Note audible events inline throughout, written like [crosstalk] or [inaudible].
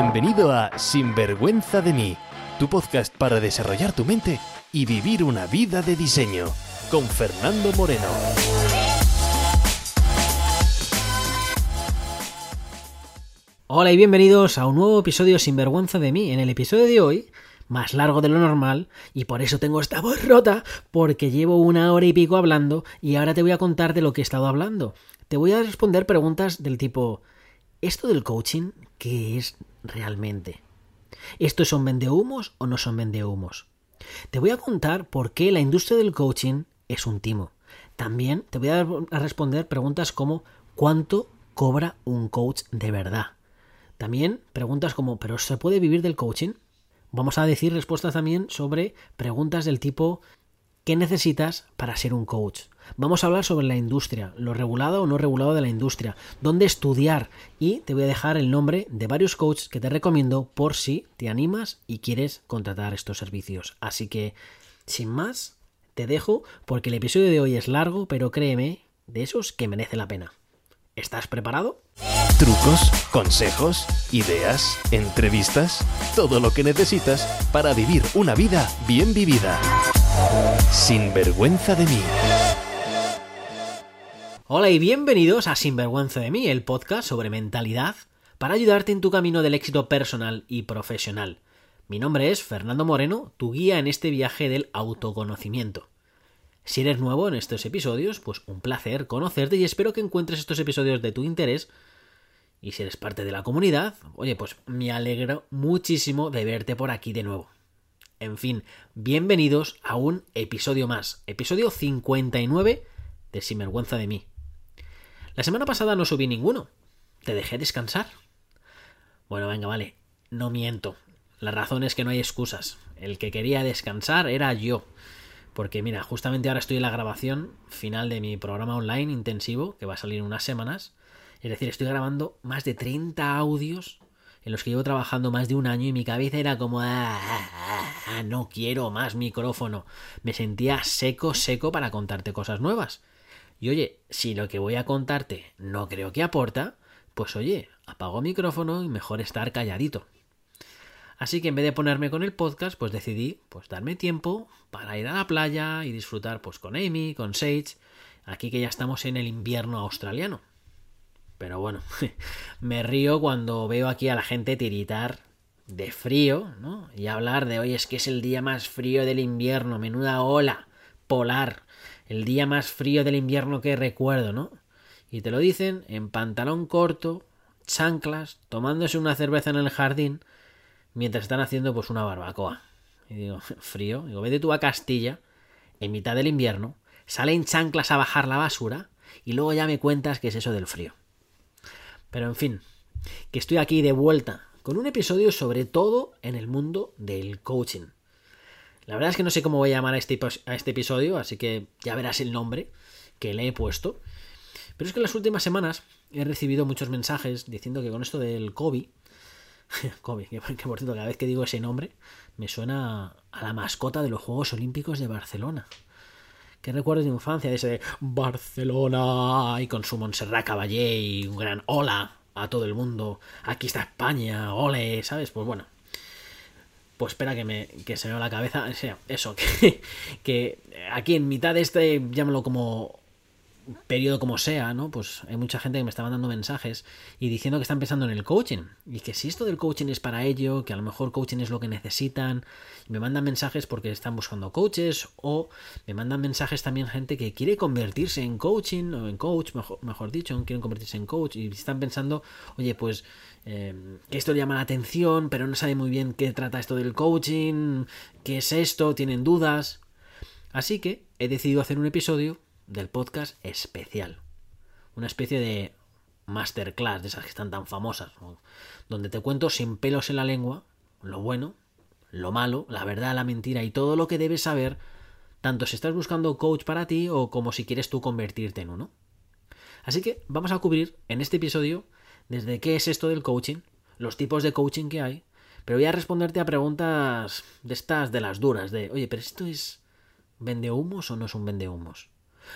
Bienvenido a Sinvergüenza de mí, tu podcast para desarrollar tu mente y vivir una vida de diseño, con Fernando Moreno. Hola y bienvenidos a un nuevo episodio Sinvergüenza de mí. En el episodio de hoy, más largo de lo normal, y por eso tengo esta voz rota, porque llevo una hora y pico hablando y ahora te voy a contar de lo que he estado hablando. Te voy a responder preguntas del tipo, ¿esto del coaching qué es realmente? ¿Estos son vendehumos o no son vendehumos? Te voy a contar por qué la industria del coaching es un timo. También te voy a responder preguntas como ¿cuánto cobra un coach de verdad? También preguntas como ¿pero se puede vivir del coaching? Vamos a decir respuestas también sobre preguntas del tipo ¿qué necesitas para ser un coach? Vamos a hablar sobre la industria, lo regulado o no regulado de la industria, dónde estudiar y te voy a dejar el nombre de varios coaches que te recomiendo por si te animas y quieres contratar estos servicios. Así que, sin más, te dejo porque el episodio de hoy es largo, pero créeme, de esos que merece la pena. ¿Estás preparado? Trucos, consejos, ideas, entrevistas, todo lo que necesitas para vivir una vida bien vivida. Sin vergüenza de mí. Hola y bienvenidos a Sinvergüenza de mí, el podcast sobre mentalidad para ayudarte en tu camino del éxito personal y profesional. Mi nombre es Fernando Moreno, tu guía en este viaje del autoconocimiento. Si eres nuevo en estos episodios, pues un placer conocerte y espero que encuentres estos episodios de tu interés. Y si eres parte de la comunidad, oye, pues me alegro muchísimo de verte por aquí de nuevo. En fin, bienvenidos a un episodio más, episodio 59 de Sinvergüenza de mí. La semana pasada no subí ninguno. ¿Te dejé descansar? Bueno, venga, vale. No miento. La razón es que no hay excusas. El que quería descansar era yo. Porque mira, justamente ahora estoy en la grabación final de mi programa online intensivo, que va a salir en unas semanas. Es decir, estoy grabando más de 30 audios en los que llevo trabajando más de un año y mi cabeza era como, ah, ah, ah, no quiero más micrófono. Me sentía seco, seco para contarte cosas nuevas. Y oye, si lo que voy a contarte no creo que aporta, pues oye, apago micrófono y mejor estar calladito. Así que en vez de ponerme con el podcast, pues decidí pues darme tiempo para ir a la playa y disfrutar pues con Amy, con Sage, aquí que ya estamos en el invierno australiano. Pero bueno, [laughs] me río cuando veo aquí a la gente tiritar de frío, ¿no? Y hablar de hoy es que es el día más frío del invierno, menuda ola polar el día más frío del invierno que recuerdo, ¿no? Y te lo dicen en pantalón corto, chanclas, tomándose una cerveza en el jardín, mientras están haciendo pues una barbacoa. Y digo, [laughs] frío, digo, vete tú a Castilla, en mitad del invierno, salen chanclas a bajar la basura, y luego ya me cuentas qué es eso del frío. Pero en fin, que estoy aquí de vuelta, con un episodio sobre todo en el mundo del coaching. La verdad es que no sé cómo voy a llamar a este, a este episodio, así que ya verás el nombre que le he puesto. Pero es que en las últimas semanas he recibido muchos mensajes diciendo que con esto del COVID, [laughs] COVID, que, por cierto, cada vez que digo ese nombre, me suena a la mascota de los Juegos Olímpicos de Barcelona. Que recuerdo de infancia de ese Barcelona y con su Montserrat Caballé y un gran hola a todo el mundo. Aquí está España, ole, ¿sabes? Pues bueno, pues espera que, me, que se me va la cabeza. O sea, eso, [laughs] que, que aquí en mitad de este, llámalo como periodo como sea, ¿no? Pues hay mucha gente que me está mandando mensajes y diciendo que están pensando en el coaching y que si esto del coaching es para ello, que a lo mejor coaching es lo que necesitan, me mandan mensajes porque están buscando coaches o me mandan mensajes también gente que quiere convertirse en coaching o en coach, mejor, mejor dicho, quieren convertirse en coach y están pensando, oye, pues eh, que esto le llama la atención, pero no sabe muy bien qué trata esto del coaching, qué es esto, tienen dudas. Así que he decidido hacer un episodio del podcast especial. Una especie de masterclass de esas que están tan famosas, donde te cuento sin pelos en la lengua lo bueno, lo malo, la verdad, la mentira y todo lo que debes saber, tanto si estás buscando coach para ti o como si quieres tú convertirte en uno. Así que vamos a cubrir en este episodio desde qué es esto del coaching, los tipos de coaching que hay, pero voy a responderte a preguntas de estas de las duras, de, oye, pero esto es vende humos o no es un vende humos.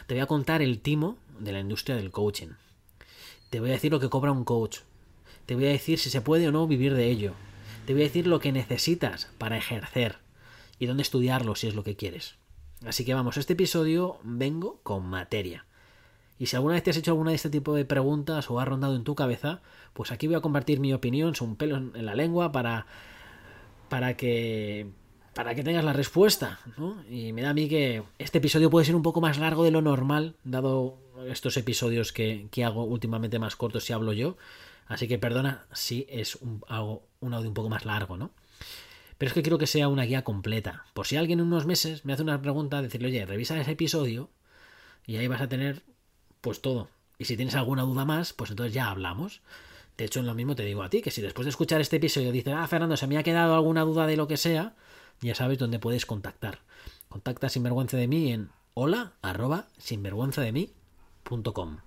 Te voy a contar el timo de la industria del coaching. Te voy a decir lo que cobra un coach. Te voy a decir si se puede o no vivir de ello. Te voy a decir lo que necesitas para ejercer y dónde estudiarlo si es lo que quieres. Así que vamos, este episodio vengo con materia. Y si alguna vez te has hecho alguna de este tipo de preguntas o ha rondado en tu cabeza, pues aquí voy a compartir mi opinión, son un pelo en la lengua para para que para que tengas la respuesta, ¿no? Y me da a mí que este episodio puede ser un poco más largo de lo normal, dado estos episodios que, hago últimamente más cortos si hablo yo. Así que perdona si es un, un audio un poco más largo, ¿no? Pero es que quiero que sea una guía completa. Por si alguien en unos meses me hace una pregunta, decirle, oye, revisa ese episodio y ahí vas a tener pues todo. Y si tienes alguna duda más, pues entonces ya hablamos. De hecho, en lo mismo te digo a ti, que si después de escuchar este episodio dices, ah, Fernando, se me ha quedado alguna duda de lo que sea, ya sabes dónde puedes contactar. Contacta sinvergüenza de mí en hola arroba sinvergüenzademí.com.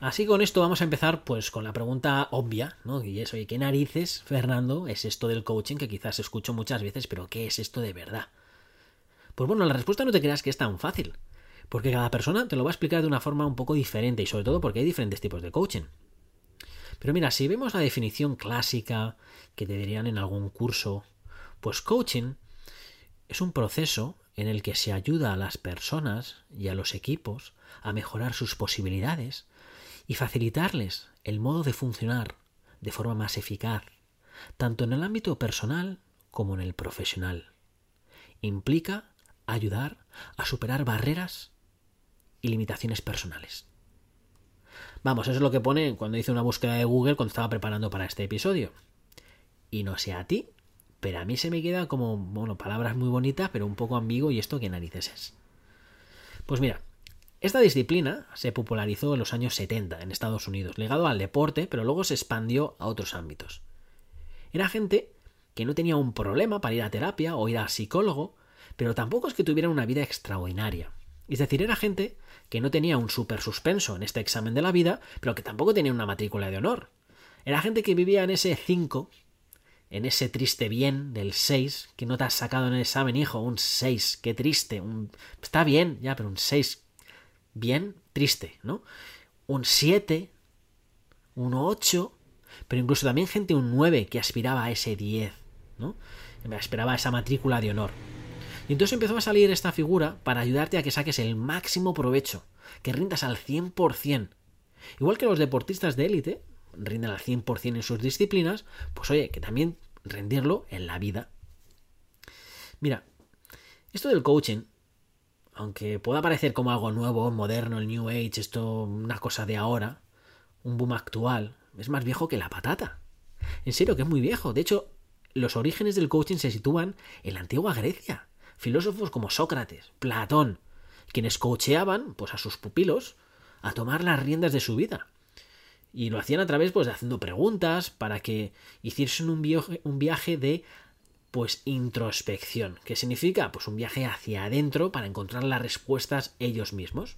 Así con esto vamos a empezar pues con la pregunta obvia, ¿no? Y es, oye, ¿qué narices, Fernando, es esto del coaching que quizás escucho muchas veces, pero ¿qué es esto de verdad? Pues bueno, la respuesta no te creas que es tan fácil, porque cada persona te lo va a explicar de una forma un poco diferente y sobre todo porque hay diferentes tipos de coaching. Pero mira, si vemos la definición clásica que te dirían en algún curso pues coaching es un proceso en el que se ayuda a las personas y a los equipos a mejorar sus posibilidades y facilitarles el modo de funcionar de forma más eficaz, tanto en el ámbito personal como en el profesional. Implica ayudar a superar barreras y limitaciones personales. Vamos, eso es lo que pone cuando hice una búsqueda de Google cuando estaba preparando para este episodio. Y no sé a ti, pero a mí se me queda como, bueno, palabras muy bonitas, pero un poco ambiguo y esto qué narices es. Pues mira, esta disciplina se popularizó en los años 70 en Estados Unidos, ligado al deporte, pero luego se expandió a otros ámbitos. Era gente que no tenía un problema para ir a terapia o ir al psicólogo, pero tampoco es que tuvieran una vida extraordinaria. Es decir, era gente que no tenía un super suspenso en este examen de la vida, pero que tampoco tenía una matrícula de honor. Era gente que vivía en ese 5 en ese triste bien del 6, que no te has sacado en el examen, hijo, un 6, qué triste, un... está bien, ya, pero un 6, bien, triste, ¿no? Un 7, un 8, pero incluso también gente un 9 que aspiraba a ese 10, ¿no? Esperaba esa matrícula de honor. Y entonces empezó a salir esta figura para ayudarte a que saques el máximo provecho, que rindas al 100%. Igual que los deportistas de élite, rinden al 100% en sus disciplinas, pues oye, que también rendirlo en la vida. Mira, esto del coaching, aunque pueda parecer como algo nuevo, moderno, el New Age, esto una cosa de ahora, un boom actual, es más viejo que la patata. En serio, que es muy viejo. De hecho, los orígenes del coaching se sitúan en la antigua Grecia. Filósofos como Sócrates, Platón, quienes coacheaban pues, a sus pupilos a tomar las riendas de su vida. Y lo hacían a través pues, de haciendo preguntas para que hiciesen un viaje, un viaje de pues introspección, que significa pues un viaje hacia adentro para encontrar las respuestas ellos mismos.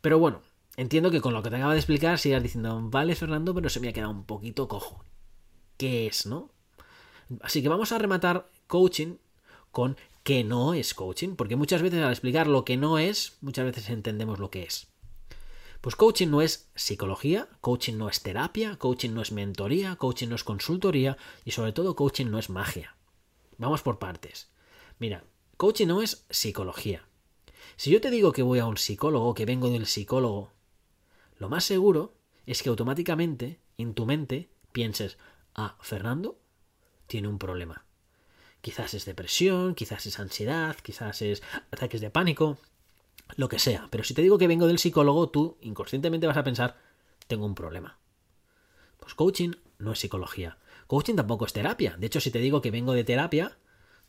Pero bueno, entiendo que con lo que te acabo de explicar sigas diciendo, vale Fernando, pero se me ha quedado un poquito cojo. ¿Qué es, no? Así que vamos a rematar coaching con qué no es coaching, porque muchas veces al explicar lo que no es, muchas veces entendemos lo que es. Pues coaching no es psicología, coaching no es terapia, coaching no es mentoría, coaching no es consultoría y sobre todo coaching no es magia. Vamos por partes. Mira, coaching no es psicología. Si yo te digo que voy a un psicólogo, que vengo del psicólogo, lo más seguro es que automáticamente en tu mente pienses, ah, Fernando tiene un problema. Quizás es depresión, quizás es ansiedad, quizás es ataques de pánico, lo que sea. Pero si te digo que vengo del psicólogo, tú inconscientemente vas a pensar, tengo un problema. Pues coaching no es psicología. Coaching tampoco es terapia. De hecho, si te digo que vengo de terapia,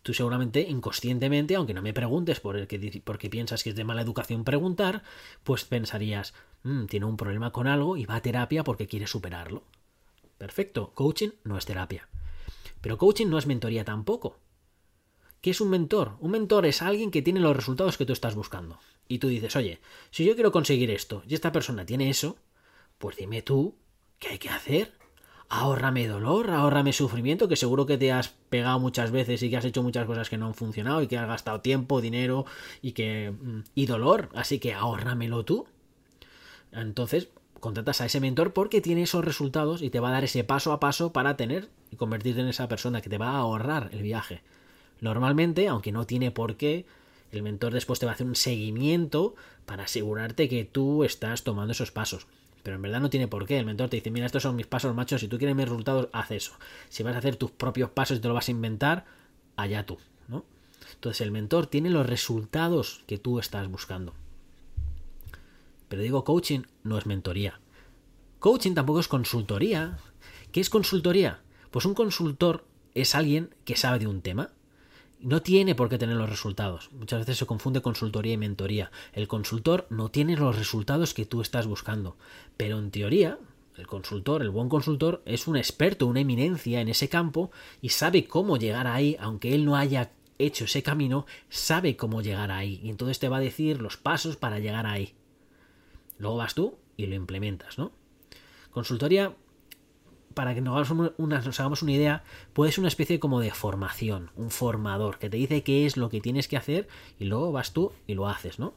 tú seguramente inconscientemente, aunque no me preguntes por el que, porque piensas que es de mala educación preguntar, pues pensarías, mm, tiene un problema con algo y va a terapia porque quiere superarlo. Perfecto, coaching no es terapia. Pero coaching no es mentoría tampoco. ¿Qué es un mentor? Un mentor es alguien que tiene los resultados que tú estás buscando. Y tú dices, oye, si yo quiero conseguir esto y esta persona tiene eso, pues dime tú, ¿qué hay que hacer? Ahórrame dolor, ahórrame sufrimiento, que seguro que te has pegado muchas veces y que has hecho muchas cosas que no han funcionado y que has gastado tiempo, dinero y que. Mm, y dolor. Así que ahórramelo tú. Entonces, contratas a ese mentor porque tiene esos resultados y te va a dar ese paso a paso para tener y convertirte en esa persona que te va a ahorrar el viaje. Normalmente, aunque no tiene por qué, el mentor después te va a hacer un seguimiento para asegurarte que tú estás tomando esos pasos. Pero en verdad no tiene por qué. El mentor te dice, mira, estos son mis pasos, machos. Si tú quieres mis resultados, haz eso. Si vas a hacer tus propios pasos y te lo vas a inventar, allá tú, ¿no? Entonces el mentor tiene los resultados que tú estás buscando. Pero digo, coaching no es mentoría. Coaching tampoco es consultoría. ¿Qué es consultoría? Pues un consultor es alguien que sabe de un tema. No tiene por qué tener los resultados. Muchas veces se confunde consultoría y mentoría. El consultor no tiene los resultados que tú estás buscando. Pero en teoría, el consultor, el buen consultor, es un experto, una eminencia en ese campo y sabe cómo llegar ahí, aunque él no haya hecho ese camino, sabe cómo llegar ahí. Y entonces te va a decir los pasos para llegar ahí. Luego vas tú y lo implementas, ¿no? Consultoría, para que nos hagamos una, idea, puede ser una especie como de formación, un formador que te dice qué es lo que tienes que hacer y luego vas tú y lo haces, ¿no?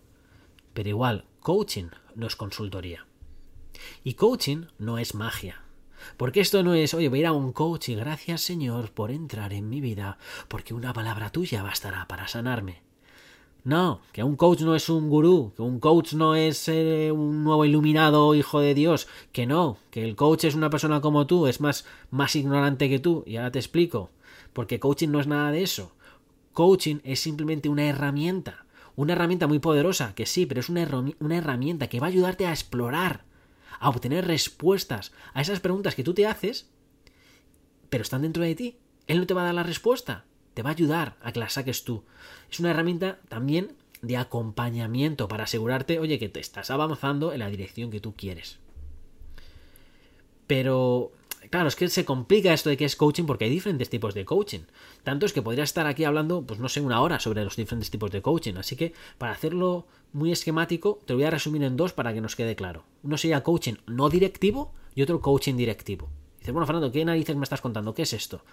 Pero igual, coaching no es consultoría. Y coaching no es magia. Porque esto no es, oye, voy a ir a un coach y gracias Señor por entrar en mi vida, porque una palabra tuya bastará para sanarme. No, que un coach no es un gurú, que un coach no es eh, un nuevo iluminado hijo de Dios, que no, que el coach es una persona como tú, es más, más ignorante que tú, y ahora te explico, porque coaching no es nada de eso. Coaching es simplemente una herramienta, una herramienta muy poderosa, que sí, pero es una, una herramienta que va a ayudarte a explorar, a obtener respuestas a esas preguntas que tú te haces, pero están dentro de ti. Él no te va a dar la respuesta, te va a ayudar a que la saques tú. Es una herramienta también de acompañamiento para asegurarte, oye, que te estás avanzando en la dirección que tú quieres. Pero, claro, es que se complica esto de que es coaching porque hay diferentes tipos de coaching. Tanto es que podría estar aquí hablando, pues no sé, una hora sobre los diferentes tipos de coaching. Así que, para hacerlo muy esquemático, te lo voy a resumir en dos para que nos quede claro. Uno sería coaching no directivo y otro coaching directivo. Dices, bueno, Fernando, ¿qué narices me estás contando? ¿Qué es esto?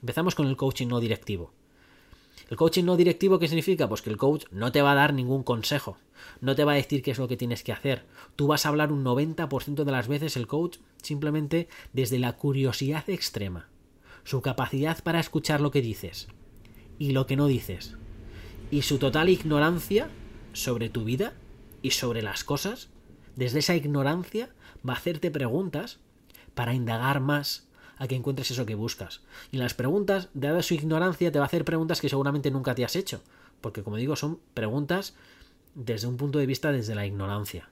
Empezamos con el coaching no directivo. ¿El coaching no directivo qué significa? Pues que el coach no te va a dar ningún consejo, no te va a decir qué es lo que tienes que hacer. Tú vas a hablar un 90% de las veces el coach simplemente desde la curiosidad extrema, su capacidad para escuchar lo que dices y lo que no dices, y su total ignorancia sobre tu vida y sobre las cosas. Desde esa ignorancia va a hacerte preguntas para indagar más a que encuentres eso que buscas. Y las preguntas, dada su ignorancia, te va a hacer preguntas que seguramente nunca te has hecho. Porque, como digo, son preguntas desde un punto de vista desde la ignorancia.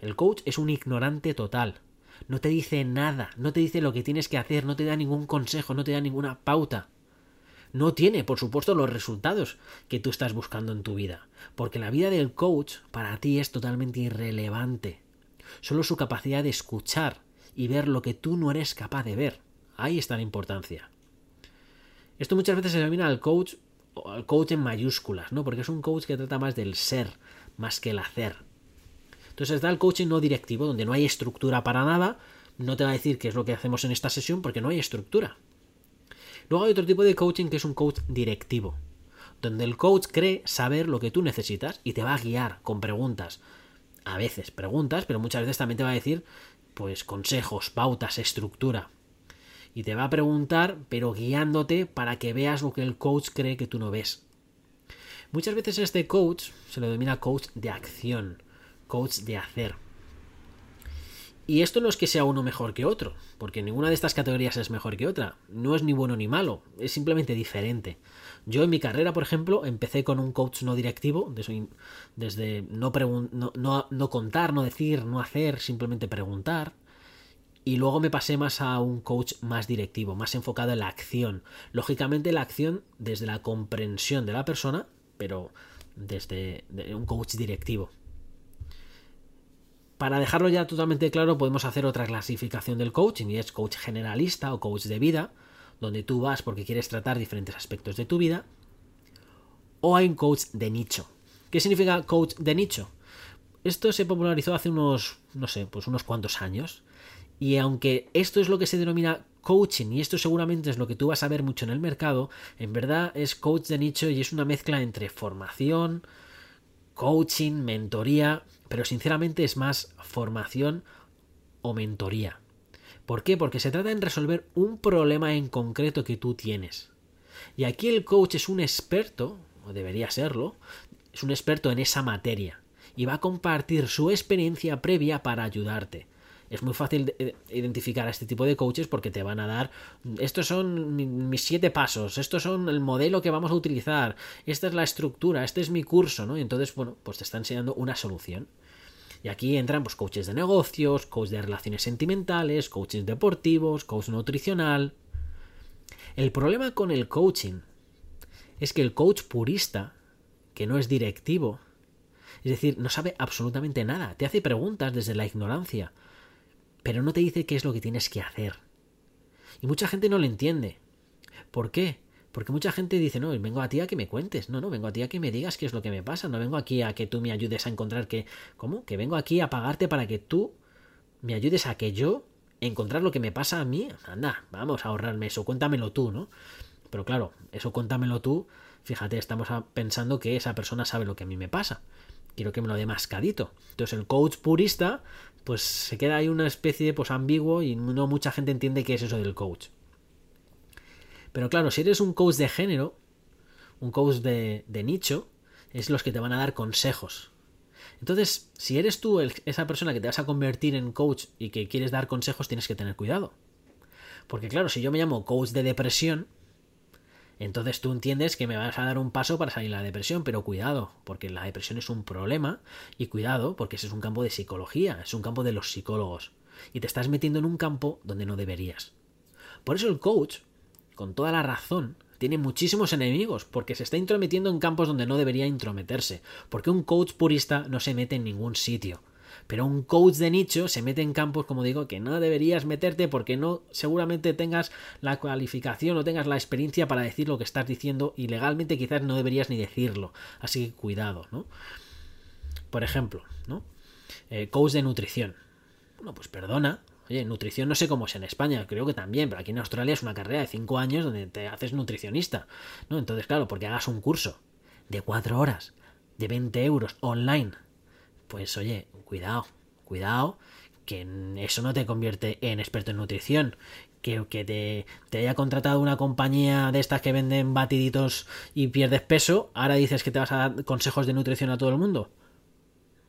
El coach es un ignorante total. No te dice nada, no te dice lo que tienes que hacer, no te da ningún consejo, no te da ninguna pauta. No tiene, por supuesto, los resultados que tú estás buscando en tu vida. Porque la vida del coach para ti es totalmente irrelevante. Solo su capacidad de escuchar y ver lo que tú no eres capaz de ver. Ahí está la importancia. Esto muchas veces se denomina al coach, al coach en mayúsculas, ¿no? Porque es un coach que trata más del ser, más que el hacer. Entonces está el coaching no directivo, donde no hay estructura para nada. No te va a decir qué es lo que hacemos en esta sesión porque no hay estructura. Luego hay otro tipo de coaching que es un coach directivo, donde el coach cree saber lo que tú necesitas y te va a guiar con preguntas. A veces preguntas, pero muchas veces también te va a decir pues consejos, pautas, estructura y te va a preguntar, pero guiándote para que veas lo que el coach cree que tú no ves. Muchas veces este coach se lo denomina coach de acción, coach de hacer. Y esto no es que sea uno mejor que otro, porque ninguna de estas categorías es mejor que otra. No es ni bueno ni malo, es simplemente diferente. Yo en mi carrera, por ejemplo, empecé con un coach no directivo, desde no, no, no contar, no decir, no hacer, simplemente preguntar. Y luego me pasé más a un coach más directivo, más enfocado en la acción. Lógicamente la acción desde la comprensión de la persona, pero desde un coach directivo. Para dejarlo ya totalmente claro, podemos hacer otra clasificación del coaching y es coach generalista o coach de vida, donde tú vas porque quieres tratar diferentes aspectos de tu vida. O hay un coach de nicho. ¿Qué significa coach de nicho? Esto se popularizó hace unos, no sé, pues unos cuantos años y aunque esto es lo que se denomina coaching, y esto seguramente es lo que tú vas a ver mucho en el mercado, en verdad es coach de nicho y es una mezcla entre formación, coaching, mentoría, pero sinceramente es más formación o mentoría. ¿Por qué? Porque se trata de resolver un problema en concreto que tú tienes. Y aquí el coach es un experto, o debería serlo, es un experto en esa materia y va a compartir su experiencia previa para ayudarte. Es muy fácil identificar a este tipo de coaches porque te van a dar estos son mis siete pasos, estos son el modelo que vamos a utilizar, esta es la estructura, este es mi curso, ¿no? Y entonces, bueno, pues te está enseñando una solución. Y aquí entran pues coaches de negocios, coaches de relaciones sentimentales, coaches deportivos, coach nutricional. El problema con el coaching es que el coach purista, que no es directivo, es decir, no sabe absolutamente nada, te hace preguntas desde la ignorancia, pero no te dice qué es lo que tienes que hacer. Y mucha gente no lo entiende. ¿Por qué? Porque mucha gente dice, no, vengo a ti a que me cuentes, no, no, vengo a ti a que me digas qué es lo que me pasa, no vengo aquí a que tú me ayudes a encontrar que, ¿cómo? Que vengo aquí a pagarte para que tú me ayudes a que yo encontrar lo que me pasa a mí. Anda, vamos a ahorrarme eso, cuéntamelo tú, ¿no? Pero claro, eso cuéntamelo tú, fíjate, estamos pensando que esa persona sabe lo que a mí me pasa. Quiero que me lo dé mascadito. Entonces el coach purista, pues se queda ahí una especie de pues ambiguo y no mucha gente entiende qué es eso del coach. Pero claro, si eres un coach de género, un coach de, nicho, es los que te van a dar consejos. Entonces, si eres tú esa persona que te vas a convertir en coach y que quieres dar consejos, tienes que tener cuidado. Porque claro, si yo me llamo coach de depresión, entonces tú entiendes que me vas a dar un paso para salir de la depresión, pero cuidado, porque la depresión es un problema y cuidado, porque ese es un campo de psicología, es un campo de los psicólogos. Y te estás metiendo en un campo donde no deberías. Por eso el coach con toda la razón, tiene muchísimos enemigos porque se está intrometiendo en campos donde no debería intrometerse, porque un coach purista no se mete en ningún sitio. Pero un coach de nicho se mete en campos, como digo, que no deberías meterte porque no seguramente tengas la cualificación o tengas la experiencia para decir lo que estás diciendo y legalmente quizás no deberías ni decirlo. Así que cuidado, ¿no? Por ejemplo, ¿no? Eh, coach de nutrición. Bueno, pues perdona, Oye, nutrición no sé cómo es en España, creo que también, pero aquí en Australia es una carrera de 5 años donde te haces nutricionista, ¿no? Entonces, claro, porque hagas un curso de 4 horas, de 20 euros online, pues oye, cuidado, cuidado, que eso no te convierte en experto en nutrición. Que, que te, te, haya contratado una compañía de estas que venden batiditos y pierdes peso, ahora dices que te vas a dar consejos de nutrición a todo el mundo.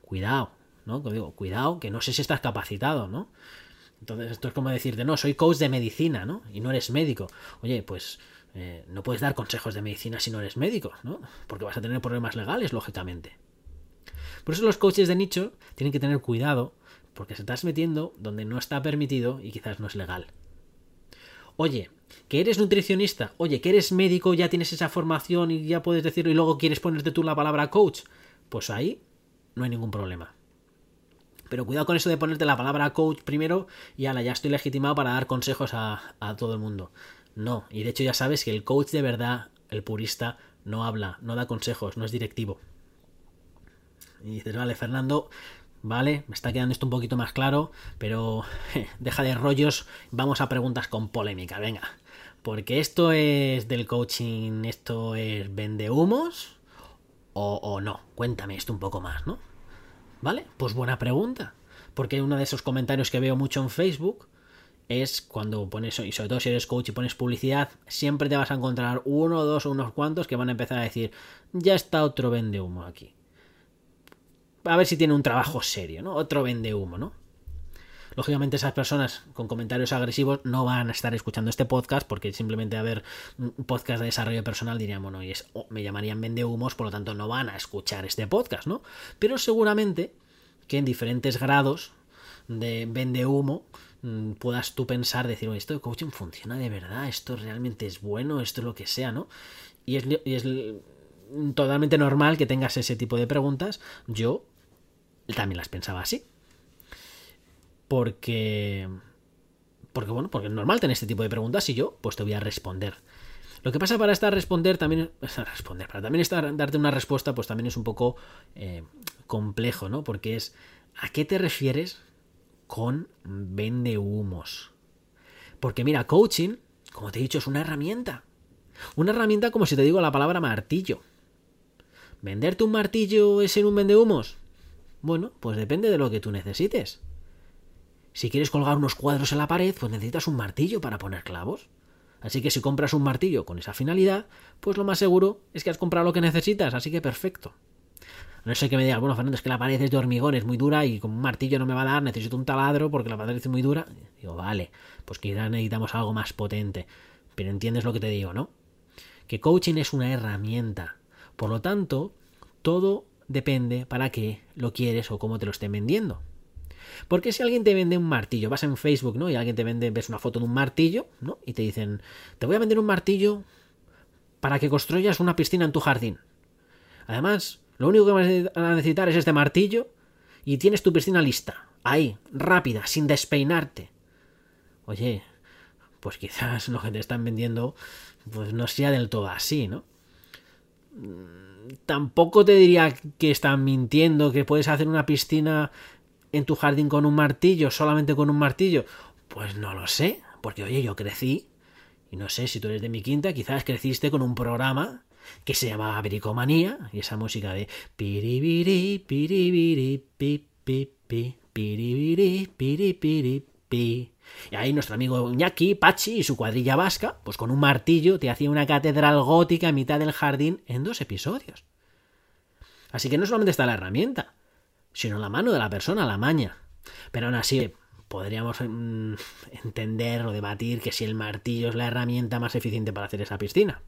Cuidado, ¿no? Digo, cuidado, que no sé si estás capacitado, ¿no? Entonces esto es como decirte, no, soy coach de medicina, ¿no? Y no eres médico. Oye, pues eh, no puedes dar consejos de medicina si no eres médico, ¿no? Porque vas a tener problemas legales, lógicamente. Por eso los coaches de nicho tienen que tener cuidado porque se estás metiendo donde no está permitido y quizás no es legal. Oye, que eres nutricionista, oye, que eres médico, ya tienes esa formación y ya puedes decirlo y luego quieres ponerte tú la palabra coach, pues ahí no hay ningún problema. Pero cuidado con eso de ponerte la palabra coach primero y ala, ya estoy legitimado para dar consejos a, todo el mundo. No, y de hecho ya sabes que el coach de verdad, el purista, no habla, no da consejos, no es directivo. Y dices, vale, Fernando, vale, me está quedando esto un poquito más claro, pero [laughs] deja de rollos, vamos a preguntas con polémica, venga. Porque esto es del coaching, esto es vende humos o, o no. Cuéntame esto un poco más, ¿no? ¿Vale? Pues buena pregunta. Porque uno de esos comentarios que veo mucho en Facebook es cuando pones, y sobre todo si eres coach y pones publicidad, siempre te vas a encontrar uno, dos o unos cuantos que van a empezar a decir, ya está otro vende humo aquí. A ver si tiene un trabajo serio, ¿no? Otro vende humo, ¿no? Lógicamente esas personas con comentarios agresivos no van a estar escuchando este podcast porque simplemente a ver un podcast de desarrollo personal dirían, bueno, y es, me llamarían vendehumos, por lo tanto no van a escuchar este podcast, ¿no? Pero seguramente que en diferentes grados de vende humo mm, puedas tú pensar, decir, oye, esto de coaching funciona de verdad, esto realmente es bueno, esto es lo que sea, ¿no? Y es, y es totalmente normal que tengas ese tipo de preguntas. Yo también las pensaba así porque... Porque bueno, porque es normal tener este tipo de preguntas y yo pues te voy a responder. Lo que pasa para estar responder también [laughs] responder, para también estar darte una respuesta, pues también es un poco eh, complejo, ¿no? Porque es ¿a qué te refieres con vende humos? Porque mira, coaching, como te he dicho, es una herramienta. Una herramienta como si te digo la palabra martillo. ¿Venderte un martillo es ser un vende humos? Bueno, pues depende de lo que tú necesites. Si quieres colgar unos cuadros en la pared, pues necesitas un martillo para poner clavos. Así que si compras un martillo con esa finalidad, pues lo más seguro es que has comprado lo que necesitas, así que perfecto. No sé que me digas, bueno, Fernando, es que la pared es de hormigón, es muy dura y con un martillo no me va a dar, necesito un taladro porque la pared es muy dura. Digo, vale, pues quizás necesitamos algo más potente. Pero entiendes lo que te digo, ¿no? Que coaching es una herramienta. Por lo tanto, todo depende para qué lo quieres o cómo te lo estén vendiendo. Porque si alguien te vende un martillo, vas en Facebook, ¿no? Y alguien te vende, ves una foto de un martillo, ¿no? Y te dicen, te voy a vender un martillo para que construyas una piscina en tu jardín. Además, lo único que vas a necesitar es este martillo y tienes tu piscina lista. Ahí, rápida, sin despeinarte. Oye, pues quizás [laughs] lo que te están vendiendo pues no sea del todo así, ¿no? Tampoco te diría que están mintiendo, que puedes hacer una piscina en tu jardín con un martillo, solamente con un martillo. Pues no lo sé, porque oye, yo crecí, y no sé si tú eres de mi quinta, quizás creciste con un programa que se llamaba Bricomanía, y esa música de piribiri, piribiri, pi, pi, pi, piribiri, piripiri, pi. Y ahí nuestro amigo Iñaki, Pachi y su cuadrilla vasca, pues con un martillo te hacía una catedral gótica en mitad del jardín en dos episodios. Así que no solamente está la herramienta, sino la mano de la persona, la maña. Pero aún así, podríamos mm, entender o debatir que si el martillo es la herramienta más eficiente para hacer esa piscina.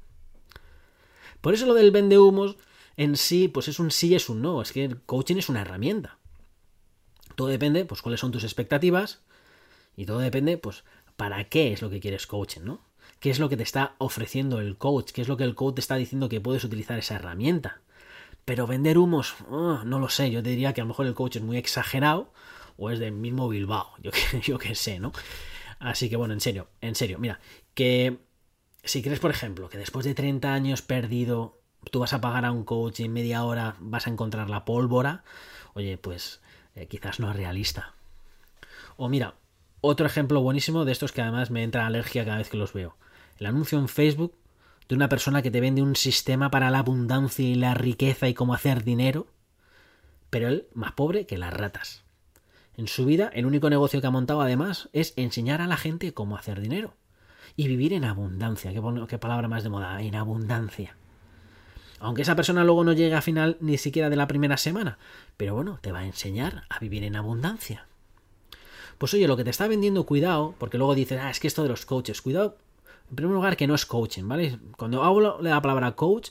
Por eso lo del vende humos en sí, pues es un sí y es un no. Es que el coaching es una herramienta. Todo depende, pues, cuáles son tus expectativas y todo depende, pues, para qué es lo que quieres coaching, ¿no? ¿Qué es lo que te está ofreciendo el coach? ¿Qué es lo que el coach te está diciendo que puedes utilizar esa herramienta? Pero vender humos, oh, no lo sé. Yo te diría que a lo mejor el coach es muy exagerado o es del mismo Bilbao. [laughs] Yo, yo qué sé, ¿no? Así que bueno, en serio, en serio, mira, que si crees, por ejemplo, que después de 30 años perdido tú vas a pagar a un coach y en media hora vas a encontrar la pólvora, oye, pues eh, quizás no es realista. O mira, otro ejemplo buenísimo de estos que además me entra alergia cada vez que los veo. El anuncio en Facebook de una persona que te vende un sistema para la abundancia y la riqueza y cómo hacer dinero, pero él más pobre que las ratas. En su vida, el único negocio que ha montado además es enseñar a la gente cómo hacer dinero. Y vivir en abundancia, qué, palabra más de moda, en abundancia. Aunque esa persona luego no llegue a final ni siquiera de la primera semana, pero bueno, te va a enseñar a vivir en abundancia. Pues oye, lo que te está vendiendo, cuidado, porque luego dices, ah, es que esto de los coaches, cuidado en primer lugar, que no es coaching, ¿vale? Cuando hablo de la palabra coach,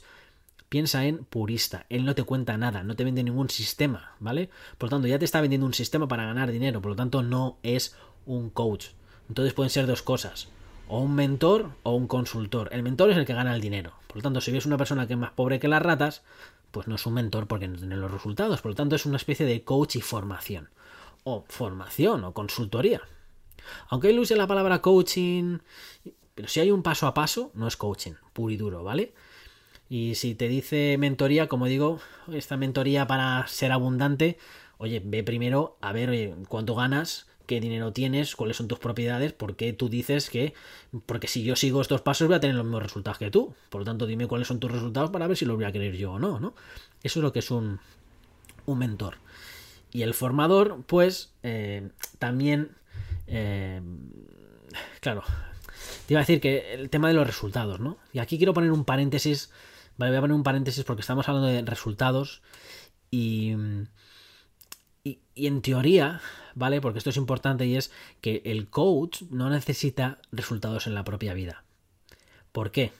piensa en purista. Él no te cuenta nada, no te vende ningún sistema, ¿vale? Por lo tanto, ya te está vendiendo un sistema para ganar dinero, por lo tanto, no es un coach. Entonces pueden ser dos cosas. O un mentor o un consultor. El mentor es el que gana el dinero. Por lo tanto, si ves una persona que es más pobre que las ratas, pues no es un mentor porque no tiene los resultados. Por lo tanto, es una especie de coach y formación. O formación o consultoría. Aunque él use la palabra coaching pero si hay un paso a paso, no es coaching, puro y duro, ¿vale? Y si te dice mentoría, como digo, esta mentoría para ser abundante, oye, ve primero a ver cuánto ganas, qué dinero tienes, cuáles son tus propiedades, por qué tú dices que, porque si yo sigo estos pasos voy a tener los mismos resultados que tú. Por lo tanto, dime cuáles son tus resultados para ver si los voy a querer yo o no, ¿no? Eso es lo que es un, un mentor. Y el formador, pues, eh, también, eh, claro, te iba a decir que el tema de los resultados, ¿no? Y aquí quiero poner un paréntesis, vale, voy a poner un paréntesis porque estamos hablando de resultados y, y, en teoría, ¿vale? Porque esto es importante y es que el coach no necesita resultados en la propia vida. ¿Por qué?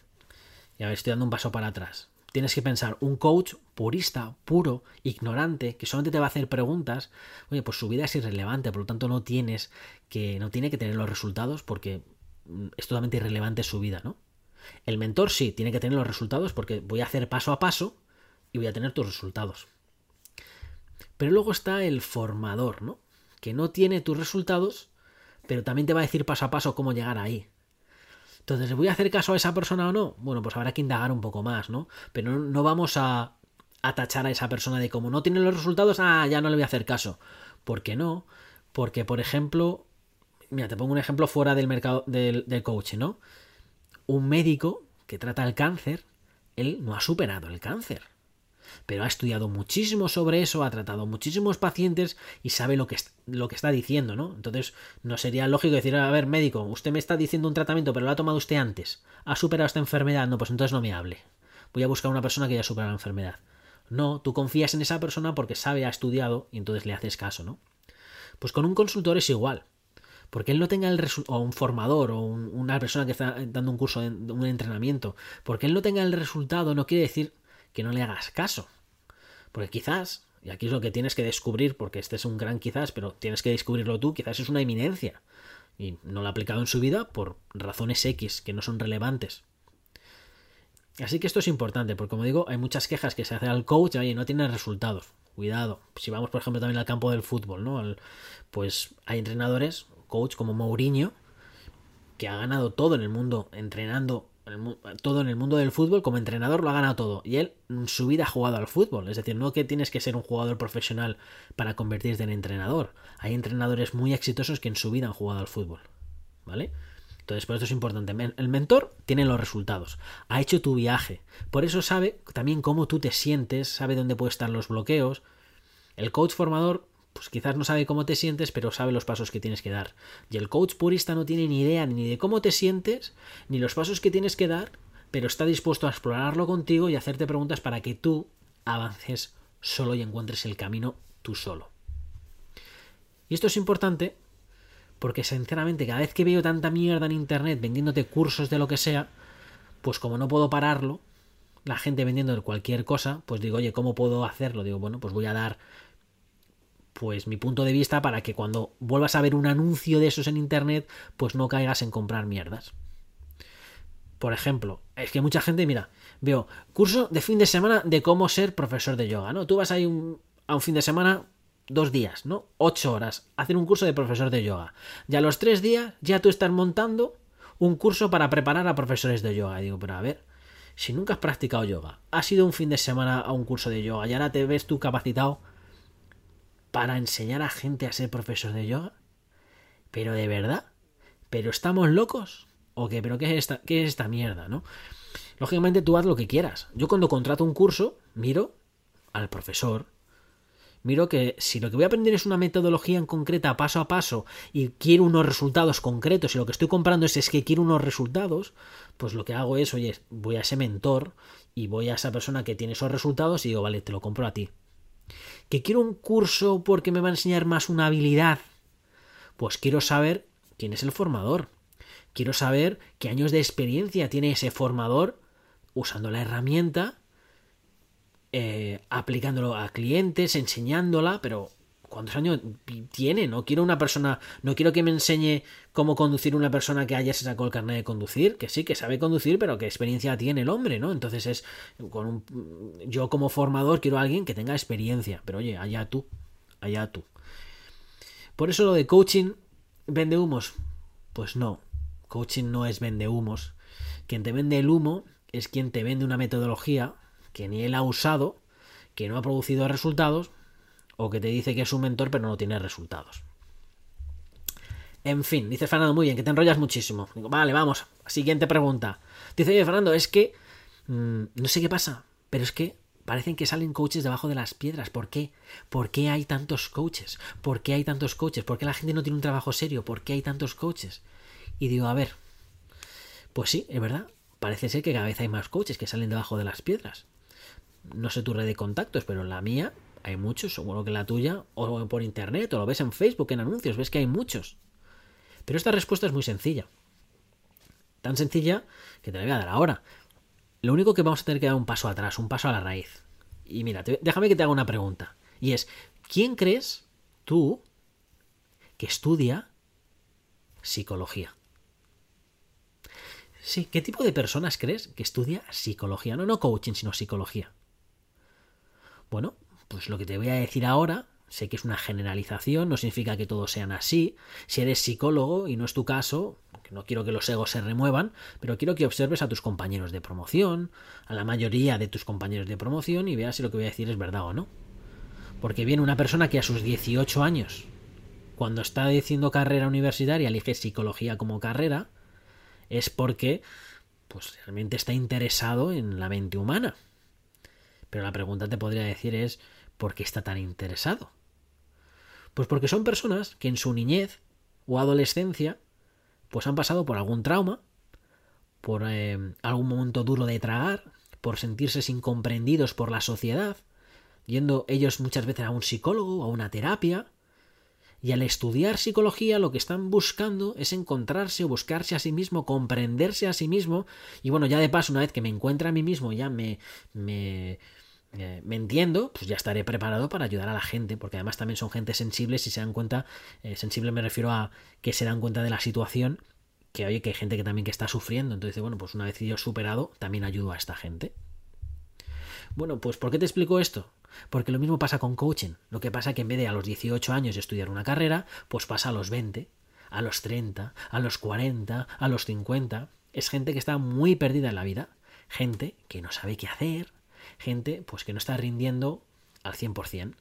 Ya estoy dando un paso para atrás. Tienes que pensar, un coach purista, puro, ignorante, que solamente te va a hacer preguntas, oye, pues su vida es irrelevante, por lo tanto no tienes que, no tiene que tener los resultados porque Mm, es totalmente irrelevante su vida, ¿no? El mentor sí, tiene que tener los resultados porque voy a hacer paso a paso y voy a tener tus resultados. Pero luego está el formador, ¿no? Que no tiene tus resultados, pero también te va a decir paso a paso cómo llegar ahí. Entonces, ¿voy a hacer caso a esa persona o no? Bueno, pues habrá que indagar un poco más, ¿no? Pero no, vamos a, a tachar a esa persona de como no tiene los resultados, ah, ya no le voy a hacer caso. ¿Por qué no? Porque, por ejemplo, Mira, te pongo un ejemplo fuera del mercado del, del coaching, ¿no? Un médico que trata el cáncer, él no ha superado el cáncer. Pero ha estudiado muchísimo sobre eso, ha tratado muchísimos pacientes y sabe lo que, lo que está diciendo, ¿no? Entonces, no sería lógico decir, a ver, médico, usted me está diciendo un tratamiento, pero lo ha tomado usted antes, ha superado esta enfermedad, no, pues entonces no me hable. Voy a buscar una persona que haya superado la enfermedad. No, tú confías en esa persona porque sabe, ha estudiado y entonces le haces caso, ¿no? Pues con un consultor es igual. Porque él no tenga el o un formador o una persona que está dando un curso, un entrenamiento, porque él no tenga el resultado no quiere decir que no le hagas caso. Porque quizás, y aquí es lo que tienes que descubrir, porque este es un gran quizás, pero tienes que descubrirlo tú, quizás es una eminencia. Y no lo ha aplicado en su vida por razones X que no son relevantes. Así que esto es importante, porque como digo, hay muchas quejas que se hacen al coach, y no tiene resultados. Cuidado. Si vamos, por ejemplo, también al campo del fútbol, ¿no? pues hay entrenadores, coach como Mourinho, que ha ganado todo en el mundo entrenando todo en el mundo del fútbol como entrenador lo ha ganado todo y él en su vida ha jugado al fútbol es decir no que tienes que ser un jugador profesional para convertirte en entrenador hay entrenadores muy exitosos que en su vida han jugado al fútbol vale entonces, por eso es importante. El mentor tiene los resultados. Ha hecho tu viaje. Por eso sabe también cómo tú te sientes, sabe dónde pueden estar los bloqueos. El coach formador, pues quizás no sabe cómo te sientes, pero sabe los pasos que tienes que dar. Y el coach purista no tiene ni idea ni de cómo te sientes, ni los pasos que tienes que dar, pero está dispuesto a explorarlo contigo y hacerte preguntas para que tú avances solo y encuentres el camino tú solo. Y esto es importante porque sinceramente cada vez que veo tanta mierda en internet vendiéndote cursos de lo que sea, pues como no puedo pararlo, la gente vendiendo cualquier cosa, pues digo, oye, ¿cómo puedo hacerlo? Digo, bueno, pues voy a dar pues mi punto de vista para que cuando vuelvas a ver un anuncio de esos en internet, pues no caigas en comprar mierdas. Por ejemplo, es que mucha gente, mira, veo curso de fin de semana de cómo ser profesor de yoga, ¿no? Tú vas ahí a un fin de semana, dos días, ¿no? Ocho horas, hacer un curso de profesor de yoga. Y a los tres días ya tú estás montando un curso para preparar a profesores de yoga. Y digo, pero a ver, si nunca has practicado yoga, has ido un fin de semana a un curso de yoga y ahora te ves tú capacitado para enseñar a gente a ser profesor de yoga. Pero de verdad, pero estamos locos. ¿O qué? ¿Pero qué es esta, qué es esta mierda, no? Lógicamente tú haz lo que quieras. Yo cuando contrato un curso, miro al profesor, miro que si lo que voy a aprender es una metodología en concreta paso a paso y quiero unos resultados concretos y lo que estoy comprando es, es que quiero unos resultados, pues lo que hago es, oye, voy a ese mentor y voy a esa persona que tiene esos resultados y digo, vale, te lo compro a ti. ¿Que quiero un curso porque me va a enseñar más una habilidad? Pues quiero saber quién es el formador. Quiero saber qué años de experiencia tiene ese formador usando la herramienta eh, aplicándolo a clientes, enseñándola, pero ¿cuántos años tiene? No quiero una persona, no quiero que me enseñe cómo conducir una persona que ayer se sacó el carnet de conducir, que sí, que sabe conducir, pero qué experiencia tiene el hombre, ¿no? Entonces es, con yo como formador quiero a alguien que tenga experiencia, pero oye, allá tú, allá tú. Por eso lo de coaching, ¿vende humos? Pues no, coaching no es vende humos. Quien te vende el humo es quien te vende una metodología que ni él ha usado, que no ha producido resultados, o que te dice que es un mentor pero no tiene resultados. En fin, dice Fernando, muy bien, que te enrollas muchísimo. Digo, vale, vamos, siguiente pregunta. Dice, oye, Fernando, es que mm, no sé qué pasa, pero es que parecen que salen coaches debajo de las piedras. ¿Por qué? ¿Por qué hay tantos coaches? ¿Por qué hay tantos coaches? ¿Por qué la gente no tiene un trabajo serio? ¿Por qué hay tantos coaches? Y digo, a ver, pues sí, es verdad, parece ser que cada vez hay más coaches que salen debajo de las piedras no sé tu red de contactos, pero la mía hay muchos, seguro que la tuya, o por internet, o lo ves en Facebook, en anuncios, ves que hay muchos. Pero esta respuesta es muy sencilla. Tan sencilla que te la voy a dar ahora. Lo único que vamos a tener que dar un paso atrás, un paso a la raíz. Y mira, déjame que te haga una pregunta. Y es, ¿quién crees tú que estudia psicología? Sí, ¿qué tipo de personas crees que estudia psicología? No, no coaching, sino psicología. Bueno, pues lo que te voy a decir ahora, sé que es una generalización, no significa que todos sean así. Si eres psicólogo y no es tu caso, que no quiero que los egos se remuevan, pero quiero que observes a tus compañeros de promoción, a la mayoría de tus compañeros de promoción y veas si lo que voy a decir es verdad o no. Porque viene una persona que a sus 18 años, cuando está diciendo carrera universitaria, elige psicología como carrera, es porque pues realmente está interesado en la mente humana Pero la pregunta te podría decir es, ¿por qué está tan interesado? Pues porque son personas que en su niñez o adolescencia pues han pasado por algún trauma, por eh, algún momento duro de tragar, por sentirse incomprendidos por la sociedad, yendo ellos muchas veces a un psicólogo, a una terapia, y al estudiar psicología lo que están buscando es encontrarse o buscarse a sí mismo, comprenderse a sí mismo, y bueno, ya de paso, una vez que me encuentre a mí mismo, ya me, me, eh, me entiendo, pues ya estaré preparado para ayudar a la gente, porque además también son gente sensible si se dan cuenta, eh, sensible me refiero a que se dan cuenta de la situación, que oye, que hay gente que también que está sufriendo, entonces bueno, pues una vez yo superado, también ayudo a esta gente. Bueno, pues ¿por qué te explico esto? Porque lo mismo pasa con coaching. Lo que pasa que en vez de a los 18 años estudiar una carrera, pues pasa a los 20, a los 30, a los 40, a los 50. Es gente que está muy perdida en la vida. Gente que no sabe qué hacer, gente pues que no está rindiendo al 100%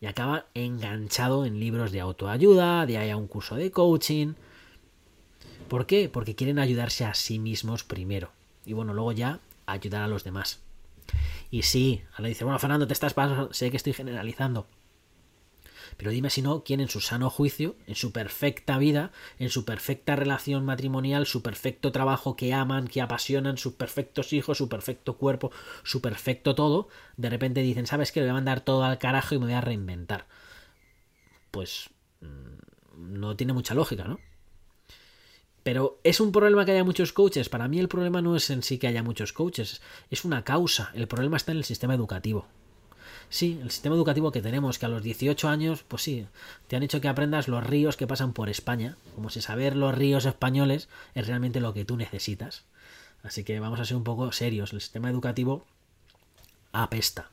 y acaba enganchado en libros de autoayuda, de haya un curso de coaching. ¿Por qué? Porque quieren ayudarse a sí mismos primero y bueno, luego ya ayudar a los demás. Y sí, ahora dice, bueno, Fernando, te estás pasando, sé que estoy generalizando, pero dime si no, ¿quién en su sano juicio, en su perfecta vida, en su perfecta relación matrimonial, su perfecto trabajo que aman, que apasionan, sus perfectos hijos, su perfecto cuerpo, su perfecto todo, de repente dicen, ¿sabes qué? Le voy a mandar todo al carajo y me voy a reinventar. Pues mm, no tiene mucha lógica, ¿no? Pero es un problema que haya muchos coaches. Para mí el problema no es en sí que haya muchos coaches, es una causa. El problema está en el sistema educativo. Sí, el sistema educativo que tenemos, que a los 18 años, pues sí, te han hecho que aprendas los ríos que pasan por España, como si saber los ríos españoles es realmente lo que tú necesitas. Así que vamos a ser un poco serios, el sistema educativo apesta.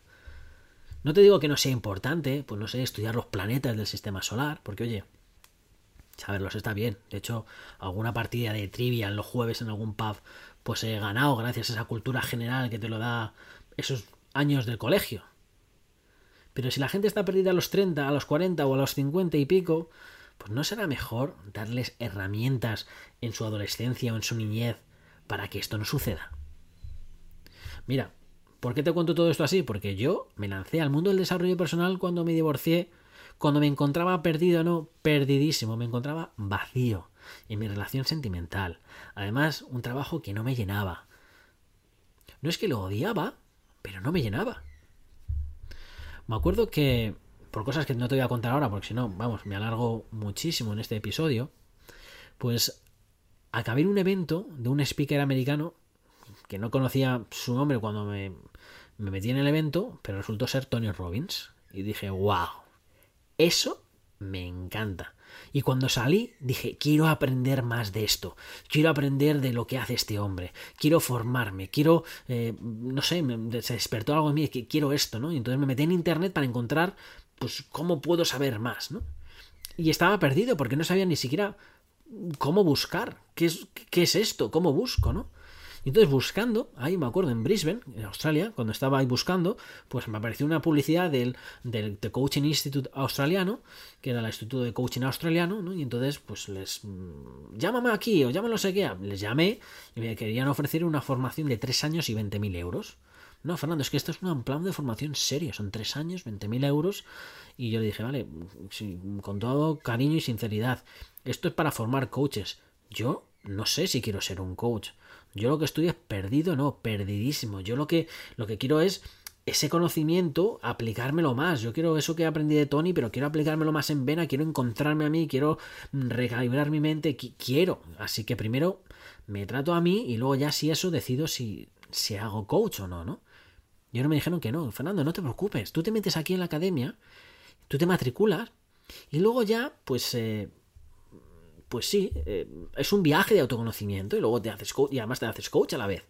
No te digo que no sea importante, pues no sé, estudiar los planetas del sistema solar, porque oye, saberlos está bien. De hecho, alguna partida de trivia en los jueves en algún pub, pues he ganado gracias a esa cultura general que te lo da esos años del colegio. Pero si la gente está perdida a los 30, a los 40 o a los 50 y pico, pues no será mejor darles herramientas en su adolescencia o en su niñez para que esto no suceda. Mira, ¿por qué te cuento todo esto así? Porque yo me lancé al mundo del desarrollo personal cuando me divorcié, cuando me encontraba perdido, no, perdidísimo, me encontraba vacío en mi relación sentimental. Además, un trabajo que no me llenaba. No es que lo odiaba, pero no me llenaba. Me acuerdo que, por cosas que no te voy a contar ahora, porque si no, vamos, me alargo muchísimo en este episodio, pues acabé en un evento de un speaker americano que no conocía su nombre cuando me, me metí en el evento, pero resultó ser Tony Robbins. Y dije, wow, eso me encanta. Y cuando salí dije, quiero aprender más de esto, quiero aprender de lo que hace este hombre, quiero formarme, quiero, eh, no sé, se despertó algo en mí, que quiero esto, ¿no? Y entonces me metí en internet para encontrar, pues, cómo puedo saber más, ¿no? Y estaba perdido porque no sabía ni siquiera cómo buscar, qué es, qué es esto, cómo busco, ¿no? Y entonces buscando, ahí me acuerdo, en Brisbane, en Australia, cuando estaba ahí buscando, pues me apareció una publicidad del, del The Coaching Institute australiano, que era el Instituto de Coaching australiano, ¿no? Y entonces, pues les... Mm, llámame aquí o llámame no sé qué. Les llamé y me querían ofrecer una formación de 3 años y 20.000 euros. No, Fernando, es que esto es un plan de formación serio, son 3 años, 20.000 euros. Y yo le dije, vale, con todo cariño y sinceridad, esto es para formar coaches. Yo no sé si quiero ser un coach. Yo lo que estoy es perdido, no, perdidísimo. Yo lo que, lo que quiero es ese conocimiento, aplicármelo más. Yo quiero eso que aprendí de Tony, pero quiero aplicármelo más en vena, quiero encontrarme a mí, quiero recalibrar mi mente, quiero. Así que primero me trato a mí y luego ya si eso decido si, si hago coach o no, ¿no? Y ahora me dijeron que no, Fernando, no te preocupes, tú te metes aquí en la academia, tú te matriculas y luego ya, pues... Eh, pues sí, eh, es un viaje de autoconocimiento y luego te haces coach y además te haces coach a la vez.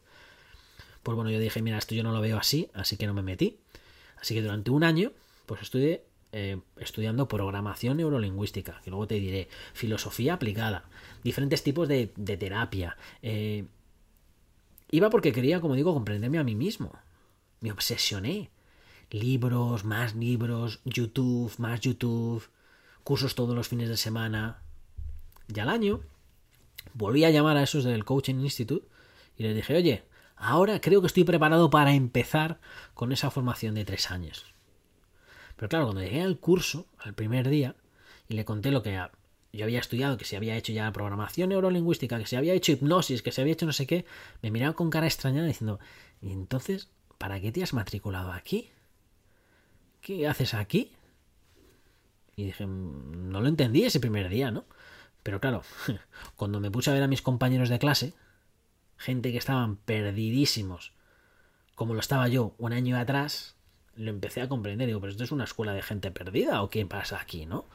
Pues bueno, yo dije, mira, esto yo no lo veo así, así que no me metí. Así que durante un año, pues estuve eh, estudiando programación neurolingüística, que luego te diré, filosofía aplicada, diferentes tipos de, terapia. Eh, iba porque quería, como digo, comprenderme a mí mismo. Me obsesioné. Libros, más libros, YouTube, más YouTube, cursos todos los fines de semana, y al año volví a llamar a esos del Coaching Institute y les dije, oye, ahora creo que estoy preparado para empezar con esa formación de tres años. Pero claro, cuando llegué al curso, al primer día, y le conté lo que yo había estudiado, que se había hecho ya programación neurolingüística, que se había hecho hipnosis, que se había hecho no sé qué, me miraba con cara extrañada diciendo, ¿y entonces para qué te has matriculado aquí? ¿Qué haces aquí? Y dije, mm, no lo entendí ese primer día, ¿no? Pero claro, [laughs] cuando me puse a ver a mis compañeros de clase, gente que estaban perdidísimos, como lo estaba yo un año atrás, lo empecé a comprender. Digo, pero esto es una escuela de gente perdida o qué pasa aquí, ¿no?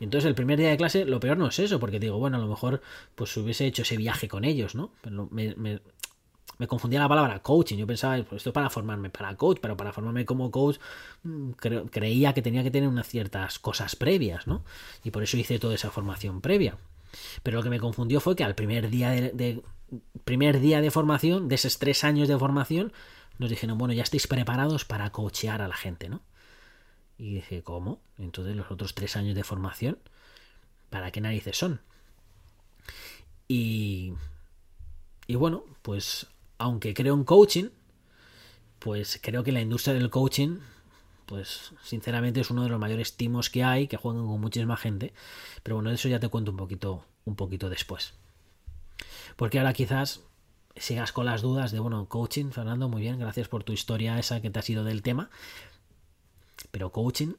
Y entonces el primer día de clase, lo peor no es eso, porque digo, bueno, a lo mejor pues hubiese hecho ese viaje con ellos, ¿no? Pero me, me confundía la palabra coaching. Yo pensaba, pues esto es para formarme para coach, pero para formarme como coach mm, creía que tenía que tener unas ciertas cosas previas, ¿no? Y por eso hice toda esa formación previa. Pero lo que me confundió fue que al primer día de, primer día de formación, de esos tres años de formación, nos dijeron, bueno, ya estáis preparados para coachear a la gente, ¿no? Y dije, ¿cómo? Entonces los otros tres años de formación, ¿para qué narices son? Y, y bueno, pues aunque creo en coaching, pues creo que la industria del coaching, pues sinceramente es uno de los mayores timos que hay, que juegan con muchísima gente. Pero bueno, eso ya te cuento un poquito, un poquito después. Porque ahora quizás sigas con las dudas de, bueno, coaching, Fernando, muy bien, gracias por tu historia esa que te ha sido del tema. Pero coaching,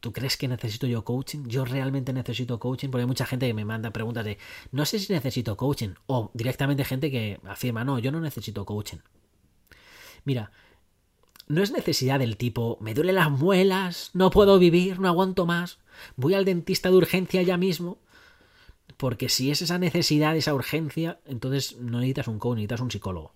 ¿tú crees que necesito yo coaching? ¿Yo realmente necesito coaching? Porque hay mucha gente que me manda preguntas de, no sé si necesito coaching. O directamente gente que afirma, no, yo no necesito coaching. Mira, no es necesidad del tipo, me duelen las muelas, no puedo vivir, no aguanto más, voy al dentista de urgencia ya mismo. Porque si es esa necesidad, esa urgencia, entonces no necesitas un coach, necesitas un psicólogo.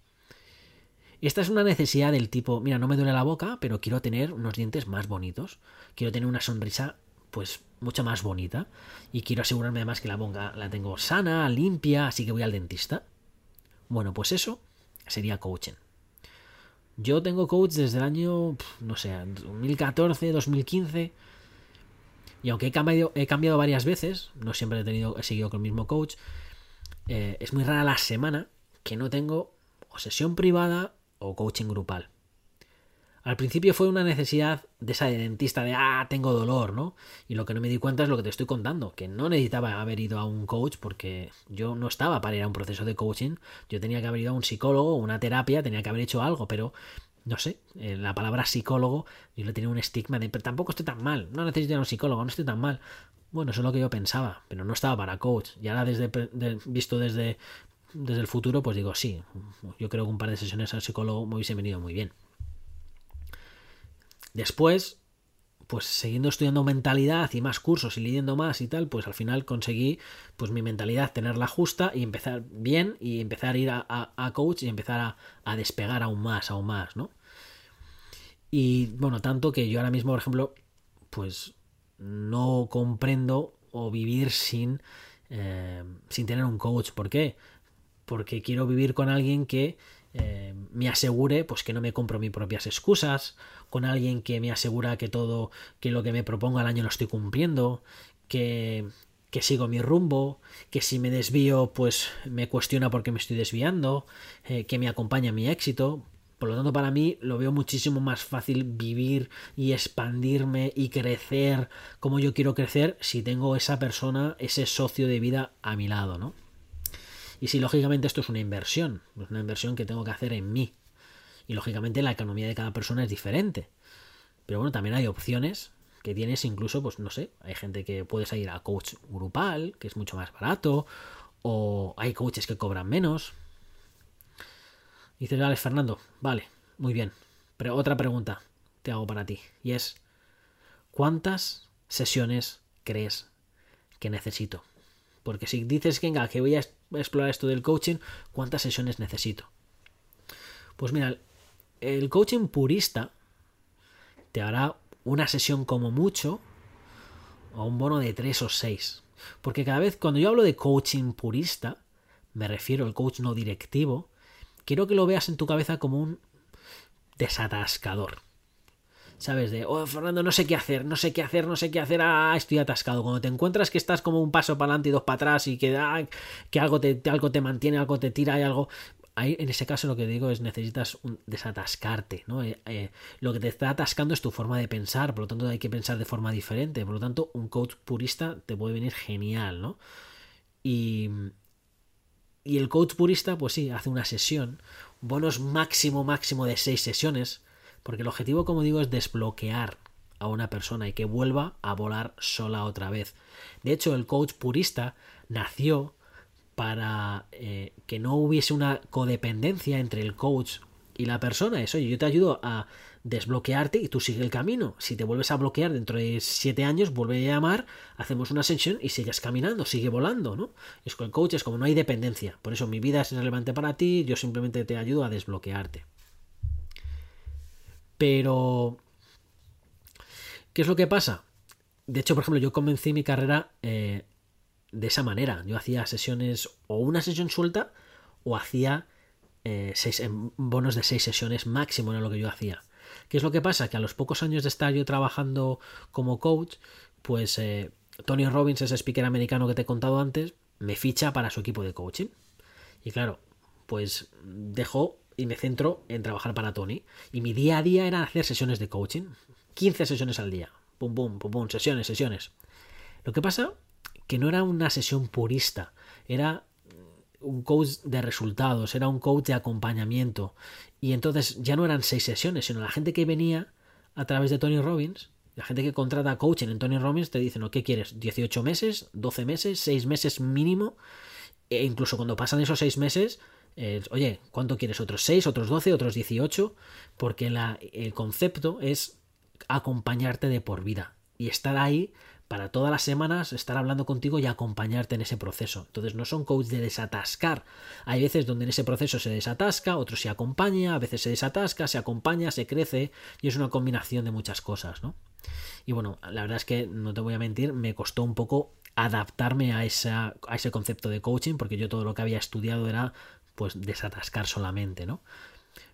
Esta es una necesidad del tipo, mira, no me duele la boca, pero quiero tener unos dientes más bonitos. Quiero tener una sonrisa, pues, mucho más bonita. Y quiero asegurarme además que la boca la tengo sana, limpia, así que voy al dentista. Bueno, pues eso sería coaching. Yo tengo coach desde el año, no sé, 2014, 2015. Y aunque he cambiado, he cambiado varias veces, no siempre he, tenido, he seguido con el mismo coach, eh, es muy rara la semana que no tengo o sesión privada o coaching grupal. Al principio fue una necesidad de esa dentista de, ah, tengo dolor, ¿no? Y lo que no me di cuenta es lo que te estoy contando, que no necesitaba haber ido a un coach porque yo no estaba para ir a un proceso de coaching, yo tenía que haber ido a un psicólogo, una terapia, tenía que haber hecho algo, pero no sé, eh, la palabra psicólogo yo le tenía un estigma de, pero tampoco estoy tan mal, no necesito ir a un psicólogo, no estoy tan mal. Bueno, eso es lo que yo pensaba, pero no estaba para coach. Y ahora desde, visto desde desde el futuro, pues digo, sí, yo creo que un par de sesiones al psicólogo me hubiese venido muy bien. Después, pues siguiendo estudiando mentalidad y más cursos y leyendo más y tal, pues al final conseguí pues mi mentalidad tenerla justa y empezar bien y empezar a ir a, coach y empezar a, a, despegar aún más, aún más, ¿no? Y bueno, tanto que yo ahora mismo, por ejemplo, pues no comprendo o vivir sin, eh, sin tener un coach. ¿Por qué? Porque quiero vivir con alguien que eh, me asegure pues que no me compro mis propias excusas, con alguien que me asegura que todo, que lo que me propongo al año lo estoy cumpliendo, que, que sigo mi rumbo, que si me desvío pues me cuestiona por qué me estoy desviando, eh, que me acompaña mi éxito. Por lo tanto, para mí lo veo muchísimo más fácil vivir y expandirme y crecer como yo quiero crecer si tengo esa persona, ese socio de vida a mi lado, ¿no? Y si lógicamente esto es una inversión, es una inversión que tengo que hacer en mí. Y lógicamente la economía de cada persona es diferente. Pero bueno, también hay opciones que tienes incluso, pues no sé, hay gente que puedes ir a coach grupal, que es mucho más barato, o hay coaches que cobran menos. Dices, vale, Fernando, vale, muy bien. Pero otra pregunta te hago para ti, y es, ¿cuántas sesiones crees que necesito? Porque si dices, venga, que voy a explorar esto del coaching, ¿cuántas sesiones necesito? Pues mira, el coaching purista te hará una sesión como mucho o un bono de tres o seis. Porque cada vez cuando yo hablo de coaching purista, me refiero al coach no directivo, quiero que lo veas en tu cabeza como un desatascador. ¿Sabes? De, oh, Fernando, no sé qué hacer, no sé qué hacer, no sé qué hacer, ah, estoy atascado. Cuando te encuentras que estás como un paso para adelante y dos para atrás y que, ah, que algo, te, algo te mantiene, algo te tira y algo... ahí en ese caso lo que digo es necesitas desatascarte, ¿no? Eh, eh, lo que te está atascando es tu forma de pensar, por lo tanto hay que pensar de forma diferente, por lo tanto un coach purista te puede venir genial, ¿no? Y, y el coach purista, pues sí, hace una sesión, bonos máximo, máximo de seis sesiones, porque el objetivo, como digo, es desbloquear a una persona y que vuelva a volar sola otra vez. De hecho, el coach purista nació para eh, que no hubiese una codependencia entre el coach y la persona. Eso, yo te ayudo a desbloquearte y tú sigue el camino. Si te vuelves a bloquear dentro de siete años, vuelve a llamar, hacemos una sesión y sigues caminando, sigue volando, ¿no? Es con el coach es como no hay dependencia. Por eso mi vida es relevante para ti, yo simplemente te ayudo a desbloquearte. Pero, ¿qué es lo que pasa? De hecho, por ejemplo, yo comencé mi carrera eh, de esa manera. Yo hacía sesiones o una sesión suelta o hacía eh, seis, bonos de seis sesiones máximo era lo que yo hacía. ¿Qué es lo que pasa? Que a los pocos años de estar yo trabajando como coach, pues eh, Tony Robbins, ese speaker americano que te he contado antes, me ficha para su equipo de coaching. Y claro, pues dejo y me centro en trabajar para Tony. Y mi día a día era hacer sesiones de coaching. 15 sesiones al día. Pum, pum, pum, pum, sesiones, sesiones. Lo que pasa que no era una sesión purista, era un coach de resultados, era un coach de acompañamiento. Y entonces ya no eran seis sesiones, sino la gente que venía a través de Tony Robbins, la gente que contrata coaching en Tony Robbins te dice, ¿no? ¿Qué quieres? ¿18 meses? ¿12 meses? ¿6 meses mínimo? E incluso cuando pasan esos 6 meses, oye, ¿cuánto quieres? ¿Otros 6? ¿Otros 12? ¿Otros 18? Porque la, el concepto es acompañarte de por vida y estar ahí para todas las semanas estar hablando contigo y acompañarte en ese proceso. Entonces no son coach de desatascar. Hay veces donde en ese proceso se desatasca, otros se acompaña, a veces se desatasca, se acompaña, se crece y es una combinación de muchas cosas, ¿no? Y bueno, la verdad es que no te voy a mentir, me costó un poco adaptarme a, esa, a ese concepto de coaching porque yo todo lo que había estudiado era pues desatascar solamente, ¿no?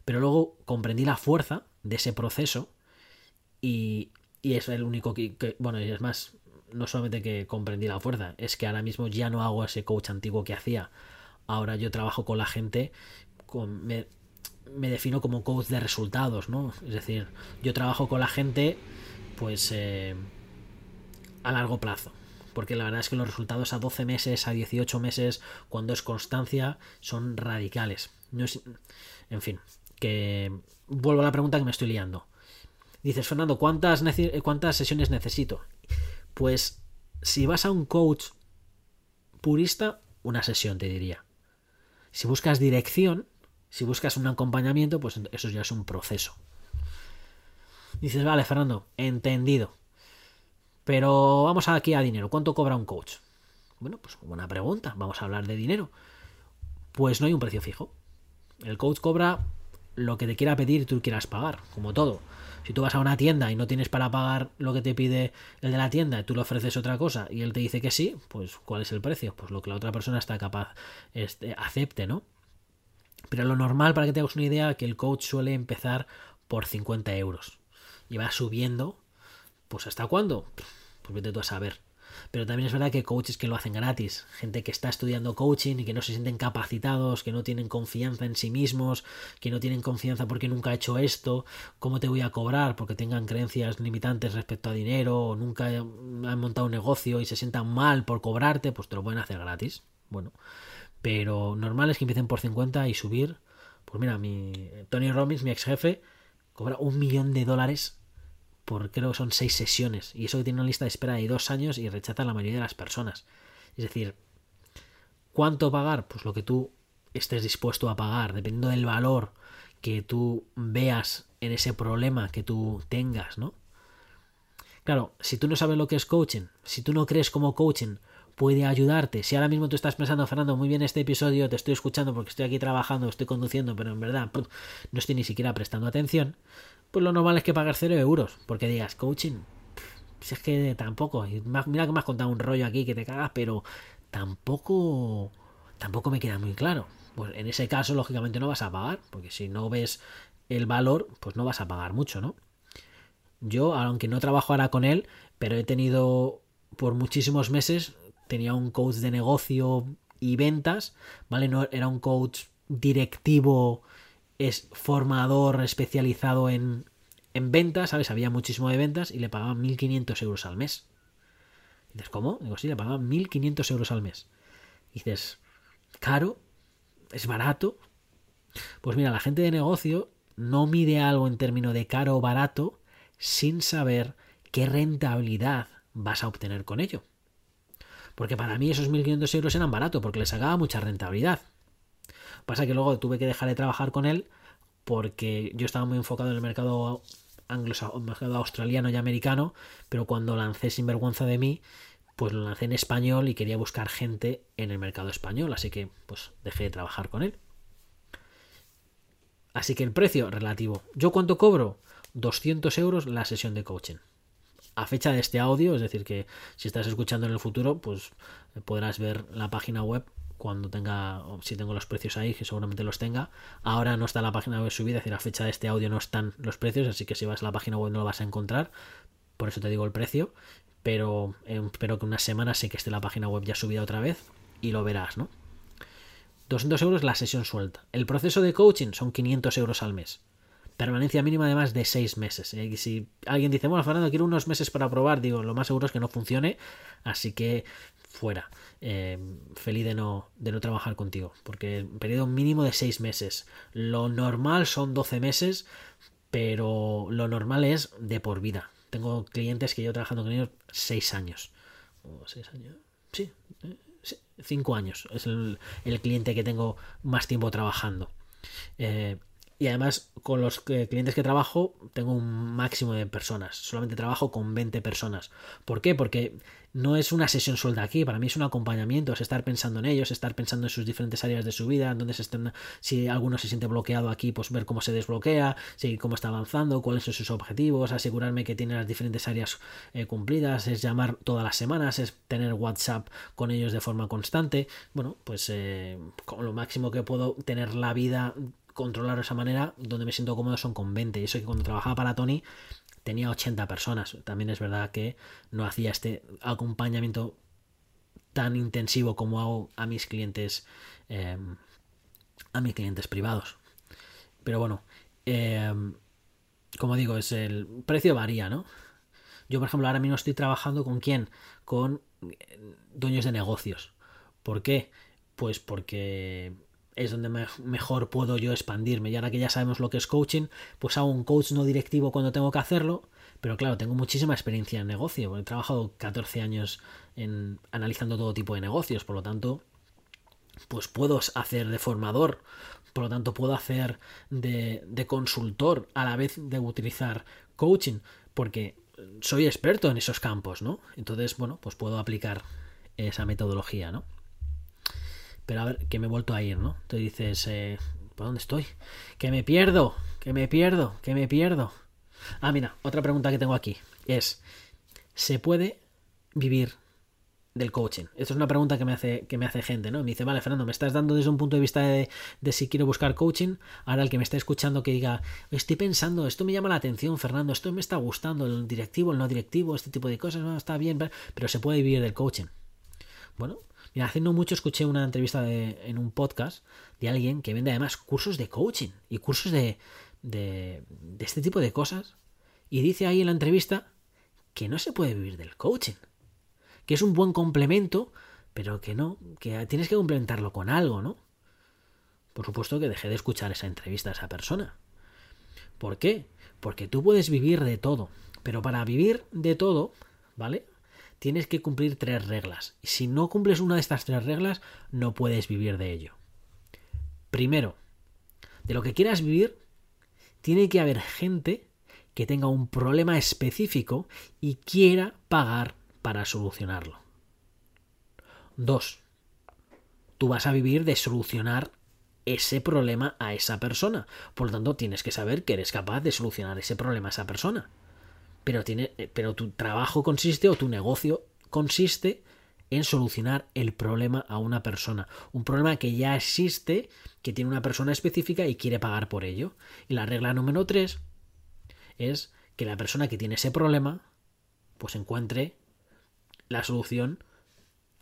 Pero luego comprendí la fuerza de ese proceso y, y es el único que, bueno, y es más, no solamente que comprendí la fuerza, es que ahora mismo ya no hago ese coach antiguo que hacía. Ahora yo trabajo con la gente, con, me, defino como coach de resultados, ¿no? Es decir, yo trabajo con la gente, pues, eh, a largo plazo. Porque la verdad es que los resultados a 12 meses, a 18 meses, cuando es constancia, son radicales. No es, en fin, que vuelvo a la pregunta que me estoy liando. Dices, Fernando, ¿cuántas, ¿cuántas sesiones necesito? Pues si vas a un coach purista, una sesión te diría. Si buscas dirección, si buscas un acompañamiento, pues eso ya es un proceso. Dices, vale, Fernando, entendido. Pero vamos aquí a dinero. ¿Cuánto cobra un coach? Bueno, pues buena pregunta. Vamos a hablar de dinero. Pues no hay un precio fijo. El coach cobra lo que te quiera pedir y tú quieras pagar, como todo. Si tú vas a una tienda y no tienes para pagar lo que te pide el de la tienda tú le ofreces otra cosa y él te dice que sí, pues ¿cuál es el precio? Pues lo que la otra persona está capaz, este, acepte, ¿no? Pero lo normal, para que te hagas una idea, que el coach suele empezar por 50 euros y va subiendo, pues ¿hasta cuándo? Pues vete tú a saber. Pero también es verdad que coaches que lo hacen gratis, gente que está estudiando coaching y que no se sienten capacitados, que no tienen confianza en sí mismos, que no tienen confianza porque nunca ha hecho esto, cómo te voy a cobrar porque tengan creencias limitantes respecto a dinero o nunca han montado un negocio y se sientan mal por cobrarte, pues te lo pueden hacer gratis. Bueno, pero normal es que empiecen por 50 y subir. Pues mira, mi Tony Robbins, mi ex jefe, cobra un millón de dólares por creo que son seis sesiones. Y eso que tiene una lista de espera de dos años y rechaza a la mayoría de las personas. Es decir, ¿cuánto pagar? Pues lo que tú estés dispuesto a pagar, dependiendo del valor que tú veas en ese problema que tú tengas, ¿no? Claro, si tú no sabes lo que es coaching, si tú no crees como coaching puede ayudarte, si ahora mismo tú estás pensando, Fernando, muy bien este episodio, te estoy escuchando porque estoy aquí trabajando, estoy conduciendo, pero en verdad no estoy ni siquiera prestando atención, pues lo normal es que pagar cero euros. Porque digas, coaching, si es que tampoco. Mira que me has contado un rollo aquí que te cagas, pero tampoco, tampoco me queda muy claro. Pues en ese caso, lógicamente, no vas a pagar, porque si no ves el valor, pues no vas a pagar mucho, ¿no? Yo, aunque no trabajo ahora con él, pero he tenido por muchísimos meses, tenía un coach de negocio y ventas, ¿vale? No era un coach directivo es formador especializado en, en ventas, ¿sabes? Había muchísimo de ventas y le pagaban 1.500 euros al mes. Y dices, ¿cómo? Digo, sí, le pagaban 1.500 euros al mes. Dices, ¿caro? ¿Es barato? Pues mira, la gente de negocio no mide algo en términos de caro o barato sin saber qué rentabilidad vas a obtener con ello. Porque para mí esos 1.500 euros eran baratos porque les sacaba mucha rentabilidad. Pasa que luego tuve que dejar de trabajar con él porque yo estaba muy enfocado en el mercado anglosajón, mercado australiano y americano, pero cuando lancé Sinvergüenza de mí, pues lo lancé en español y quería buscar gente en el mercado español, así que pues dejé de trabajar con él. Así que el precio relativo. ¿Yo cuánto cobro? 200 euros la sesión de coaching. A fecha de este audio, es decir, que si estás escuchando en el futuro, pues podrás ver la página web cuando tenga, si tengo los precios ahí, que seguramente los tenga. Ahora no está la página web subida, es decir, a fecha de este audio no están los precios, así que si vas a la página web no lo vas a encontrar. Por eso te digo el precio. Pero eh, espero que una semana sí que esté la página web ya subida otra vez y lo verás, ¿no? 200 euros la sesión suelta. El proceso de coaching son 500 euros al mes. Permanencia mínima de más de 6 meses. Y ¿eh? si alguien dice, bueno, Fernando, quiero unos meses para probar, digo, lo más seguro es que no funcione, así que fuera. Eh, feliz de no, de no trabajar contigo, porque periodo mínimo de 6 meses. Lo normal son 12 meses, pero lo normal es de por vida. Tengo clientes que yo trabajando con ellos 6 años. ¿O 6 años? Sí, ¿eh? cinco años. Es el, cliente que tengo más tiempo trabajando. Eh, y además, con los clientes que trabajo, tengo un máximo de personas. Solamente trabajo con 20 personas. ¿Por qué? Porque no es una sesión suelta aquí. Para mí es un acompañamiento. Es estar pensando en ellos, estar pensando en sus diferentes áreas de su vida, donde se estén, si alguno se siente bloqueado aquí, pues ver cómo se desbloquea, seguir cómo está avanzando, cuáles son sus objetivos, asegurarme que tiene las diferentes áreas eh, cumplidas, es llamar todas las semanas, es tener WhatsApp con ellos de forma constante. Bueno, pues eh, con lo máximo que puedo tener la vida controlar de esa manera, donde me siento cómodo son con 20. Y eso que cuando trabajaba para Tony tenía 80 personas. También es verdad que no hacía este acompañamiento tan intensivo como hago a mis clientes em, a mis clientes privados. Pero bueno, em, como digo, es el precio varía, ¿no? Yo, por ejemplo, ahora mismo estoy trabajando con quién? Con eh, dueños de negocios. ¿Por qué? Pues porque es donde mejor puedo yo expandirme. Y ahora que ya sabemos lo que es coaching, pues hago un coach no directivo cuando tengo que hacerlo. Pero claro, tengo muchísima experiencia en negocio. He trabajado 14 años en analizando todo tipo de negocios. Por lo tanto, pues puedo hacer de formador. Por lo tanto, puedo hacer de, de consultor a la vez de utilizar coaching. Porque soy experto en esos campos, ¿no? Entonces, bueno, pues puedo aplicar esa metodología, ¿no? Pero a ver, que me he vuelto a ir, ¿no? Te dices, eh, ¿por dónde estoy? Que me pierdo, que me pierdo, que me pierdo. Ah, mira, otra pregunta que tengo aquí es, ¿se puede vivir del coaching? Esto es una pregunta que me hace, que me hace gente, ¿no? Me dice, vale, Fernando, me estás dando desde un punto de vista de, si quiero buscar coaching. Ahora el que me está escuchando que diga, estoy pensando, esto me llama la atención, Fernando, esto me está gustando, el directivo, el no directivo, este tipo de cosas, no, está bien, pero se puede vivir del coaching. Bueno, Mira, hace no mucho escuché una entrevista en un podcast de alguien que vende además cursos de coaching y cursos de, de, de este tipo de cosas. Y dice ahí en la entrevista que no se puede vivir del coaching. Que es un buen complemento, pero que no, que tienes que complementarlo con algo, ¿no? Por supuesto que dejé de escuchar esa entrevista a esa persona. ¿Por qué? Porque tú puedes vivir de todo. Pero para vivir de todo, ¿vale? Tienes que cumplir tres reglas. Y si no cumples una de estas tres reglas, no puedes vivir de ello. Primero, de lo que quieras vivir, tiene que haber gente que tenga un problema específico y quiera pagar para solucionarlo. Dos, tú vas a vivir de solucionar ese problema a esa persona. Por lo tanto, tienes que saber que eres capaz de solucionar ese problema a esa persona pero, tiene, eh, pero tu trabajo consiste o tu negocio consiste en solucionar el problema a una persona. Un problema que ya existe, que tiene una persona específica y quiere pagar por ello. Y la regla número tres es que la persona que tiene ese problema, pues encuentre la solución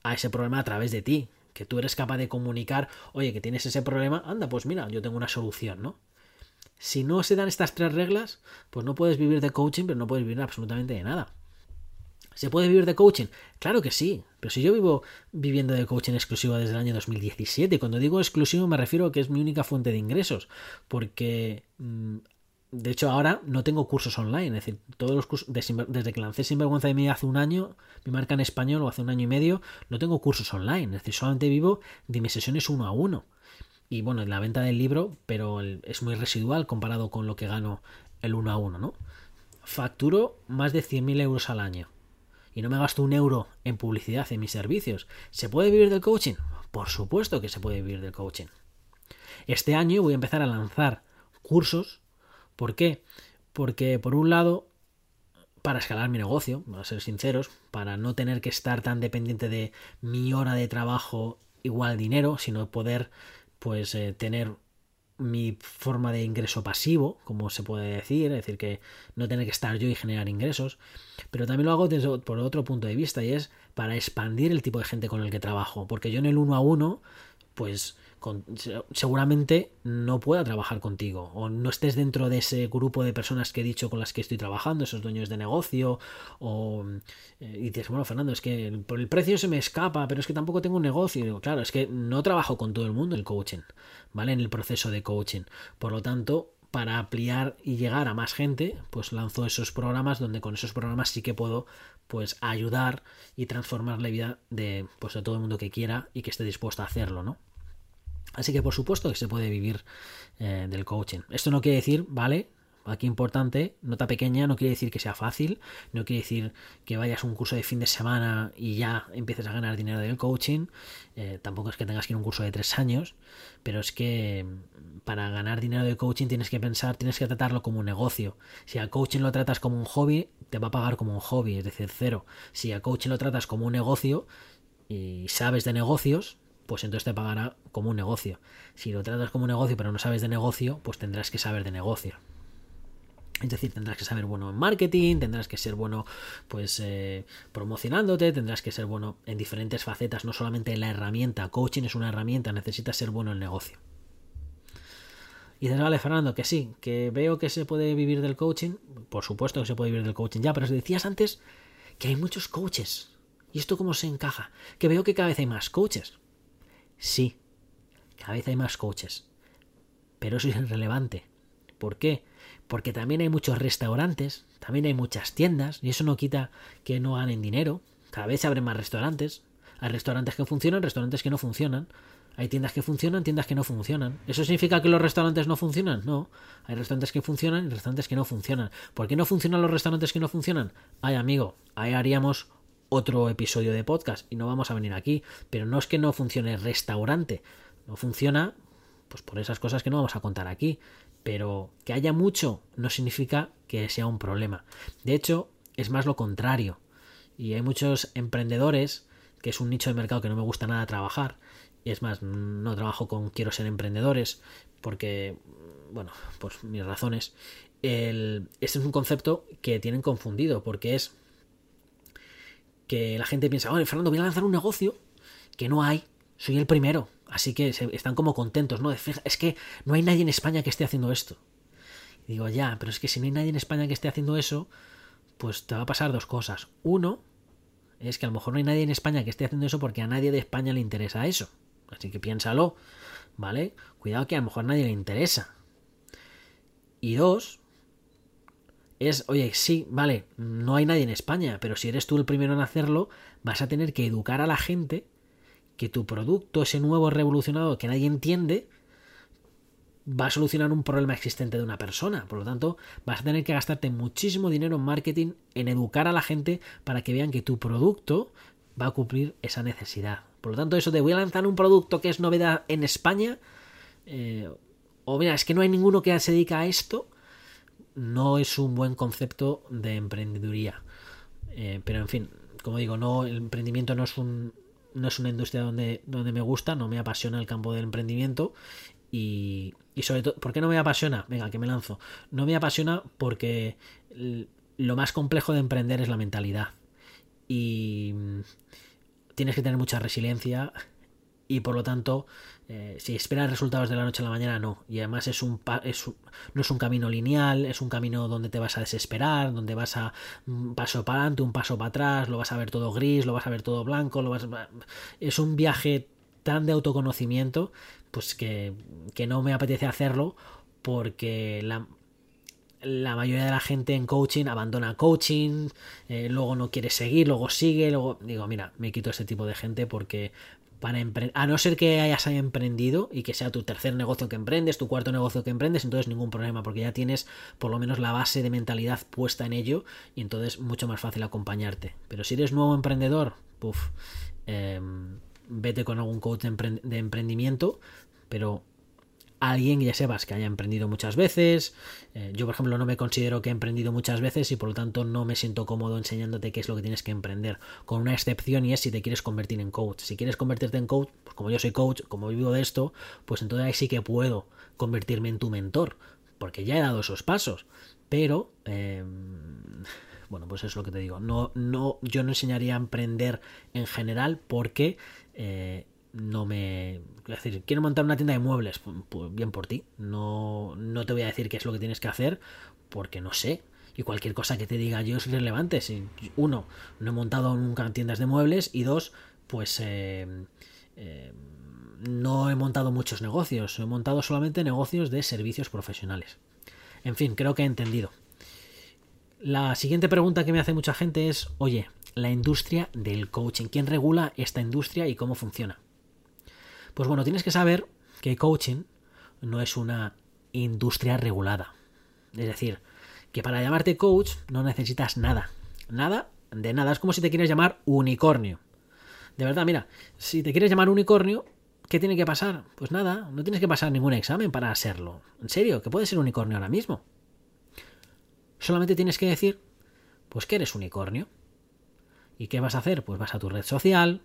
a ese problema a través de ti. que tú eres capaz de comunicar, oye, que tienes ese problema, anda, pues mira, yo tengo una solución, ¿no? Si no se dan estas tres reglas, pues no puedes vivir de coaching, pero no puedes vivir absolutamente de nada. ¿Se puede vivir de coaching? Claro que sí, pero si yo vivo viviendo de coaching exclusivo desde el año 2017, y cuando digo exclusivo me refiero a que es mi única fuente de ingresos, porque mm, de hecho ahora no tengo cursos online, es decir, todos los cursos, desde que lancé Sinvergüenza de mí hace un año, mi marca en español o hace un año y medio, no tengo cursos online, es decir, solamente vivo de mis sesiones uno a uno. Y bueno, en la venta del libro, pero es muy residual comparado con lo que gano el uno a uno, ¿no? Facturo más de 100.000 euros al año y no me gasto un euro en publicidad en mis servicios. ¿Se puede vivir del coaching? Por supuesto que se puede vivir del coaching. Este año voy a empezar a lanzar cursos. ¿Por qué? Porque por un lado, para escalar mi negocio, a ser sinceros, para no tener que estar tan dependiente de mi hora de trabajo igual dinero, sino poder pues eh, tener mi forma de ingreso pasivo, como se puede decir, es decir, que no tener que estar yo y generar ingresos, pero también lo hago desde, por otro punto de vista y es para expandir el tipo de gente con el que trabajo, porque yo en el uno a uno, pues seguramente no pueda trabajar contigo o no estés dentro de ese grupo de personas que he dicho con las que estoy trabajando, esos dueños de negocio o eh, y dices, bueno, Fernando, es que por el precio se me escapa, pero es que tampoco tengo un negocio. claro, es que no trabajo con todo el mundo en el coaching, ¿vale? En el proceso de coaching. Por lo tanto, para ampliar y llegar a más gente, pues lanzo esos programas donde con esos programas sí que puedo pues ayudar y transformar la vida de pues de todo el mundo que quiera y que esté dispuesto a hacerlo, ¿no? Así que por supuesto que se puede vivir eh, del coaching. Esto no quiere decir, ¿vale? Aquí importante, nota pequeña, no quiere decir que sea fácil, no quiere decir que vayas a un curso de fin de semana y ya empieces a ganar dinero del coaching, eh, tampoco es que tengas que ir a un curso de tres años, pero es que mm, para ganar dinero del coaching tienes que pensar, tienes que tratarlo como un negocio. Si al coaching lo tratas como un hobby, te va a pagar como un hobby, es decir, cero. Si al coaching lo tratas como un negocio y sabes de negocios, pues entonces te pagará como un negocio. Si lo tratas como un negocio pero no sabes de negocio, pues tendrás que saber de negocio. Es decir, tendrás que saber bueno en marketing, tendrás que ser bueno pues eh, promocionándote, tendrás que ser bueno en diferentes facetas, no solamente en la herramienta. Coaching es una herramienta, necesitas ser bueno en negocio. Y dices, vale, Fernando, que sí, que veo que se puede vivir del coaching. Por supuesto que se puede vivir del coaching ya, pero decías antes que hay muchos coaches. ¿Y esto cómo se encaja? Que veo que cada vez hay más coaches. Sí, cada vez hay más coaches. Pero eso es irrelevante. ¿Por qué? Porque también hay muchos restaurantes, también hay muchas tiendas, y eso no quita que no ganen dinero. Cada vez se abren más restaurantes. Hay restaurantes que funcionan, restaurantes que no funcionan. Hay tiendas que funcionan, tiendas que no funcionan. ¿Eso significa que los restaurantes no funcionan? No. Hay restaurantes que funcionan y restaurantes que no funcionan. ¿Por qué no funcionan los restaurantes que no funcionan? Ay, amigo, ahí haríamos otro episodio de podcast y no vamos a venir aquí. Pero no es que no funcione restaurante, no funciona pues por esas cosas que no vamos a contar aquí. Pero que haya mucho no significa que sea un problema. De hecho, es más lo contrario. Y hay muchos emprendedores, que es un nicho de mercado que no me gusta nada trabajar. Y es más, no trabajo con quiero ser emprendedores, porque, bueno, por mis razones. El, este es un concepto que tienen confundido, porque es que la gente piensa, oye, Fernando, voy a lanzar un negocio que no hay, soy el primero. Así que están como contentos, ¿no? Es que no hay nadie en España que esté haciendo esto. Y digo, ya, pero es que si no hay nadie en España que esté haciendo eso, pues te va a pasar dos cosas. Uno, es que a lo mejor no hay nadie en España que esté haciendo eso porque a nadie de España le interesa eso. Así que piénsalo, ¿vale? Cuidado que a lo mejor nadie le interesa. Y dos, es, oye, sí, vale, no hay nadie en España, pero si eres tú el primero en hacerlo, vas a tener que educar a la gente que tu producto, ese nuevo revolucionado que nadie entiende, va a solucionar un problema existente de una persona. Por lo tanto, vas a tener que gastarte muchísimo dinero en marketing, en educar a la gente para que vean que tu producto va a cumplir esa necesidad. Por lo tanto, eso de voy a lanzar un producto que es novedad en España, eh, o mira, es que no hay ninguno que se dedica a esto, no es un buen concepto de emprendeduría. Eh, pero en fin, como digo, no, el emprendimiento no es un, no es una industria donde, donde me gusta, no me apasiona el campo del emprendimiento. Y, y sobre todo, ¿por qué no me apasiona? Venga, que me lanzo. No me apasiona porque lo más complejo de emprender es la mentalidad. Y tienes que tener mucha resiliencia y por lo tanto eh, si esperas resultados de la noche a la mañana no. Y además es un, no es un camino lineal es un camino donde te vas a desesperar donde vas a un paso para adelante un paso para atrás lo vas a ver todo gris lo vas a ver todo blanco lo vas es un viaje tan de autoconocimiento pues que, que no me apetece hacerlo porque la, la mayoría de la gente en coaching abandona coaching, eh, luego no quiere seguir, luego sigue, luego digo, mira, me quito ese tipo de gente porque para a no ser que hayas emprendido y que sea tu tercer negocio que emprendes, tu cuarto negocio que emprendes, entonces ningún problema porque ya tienes por lo menos la base de mentalidad puesta en ello y entonces mucho más fácil acompañarte. Pero si eres nuevo emprendedor, puff, em, vete con algún coach de emprendimiento, pero alguien ya sepas que haya emprendido muchas veces. Eh, yo, por ejemplo, no me considero que he emprendido muchas veces y por lo tanto no me siento cómodo enseñándote qué es lo que tienes que emprender. Con una excepción y es si te quieres convertir en coach. Si quieres convertirte en coach, pues como yo soy coach, como vivo de esto, pues entonces ahí sí que puedo convertirme en tu mentor. Porque ya he dado esos pasos. Pero... Em, bueno, pues es lo que te digo. No, no, yo no enseñaría a emprender en general porque eh, no me... Es decir, quiero montar una tienda de muebles, pues, bien por ti. No, no te voy a decir qué es lo que tienes que hacer porque no sé. Y cualquier cosa que te diga yo es relevante. Si, uno, no he montado nunca tiendas de muebles y dos, pues eh, eh, no he montado muchos negocios. He montado solamente negocios de servicios profesionales. En fin, creo que he entendido. La siguiente pregunta que me hace mucha gente es, oye, la industria del coaching. ¿Quién regula esta industria y cómo funciona? Pues bueno, tienes que saber que coaching no es una industria regulada. Es decir, que para llamarte coach no necesitas nada. Nada de nada. Es como si te quieres llamar unicornio. De verdad, mira, si te quieres llamar unicornio, ¿qué tiene que pasar? Pues nada, no tienes que pasar ningún examen para serlo. En serio, que puedes ser unicornio ahora mismo. Solamente tienes que decir, pues que eres unicornio. ¿Y qué vas a hacer? Pues vas a tu red social,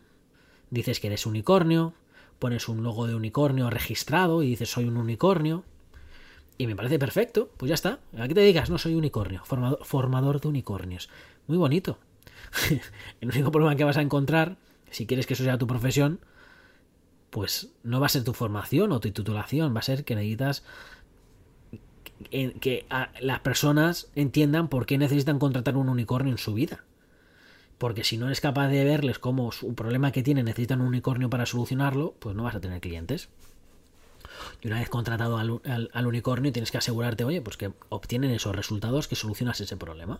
dices que eres unicornio, pones un logo de unicornio registrado y dices soy un unicornio. Y me parece perfecto, pues ya está. ¿A qué te digas? No soy unicornio, formador, de unicornios. Muy bonito. [laughs] el único problema que vas a encontrar, si quieres que eso sea tu profesión, pues no va a ser tu formación o tu titulación, va a ser que necesitas que las personas entiendan por qué necesitan contratar un unicornio en su vida porque si no eres capaz de verles cómo su problema que tienen necesitan un unicornio para solucionarlo, pues no vas a tener clientes. Y una vez contratado al, unicornio, tienes que asegurarte, oye, pues que obtienen esos resultados que solucionas ese problema.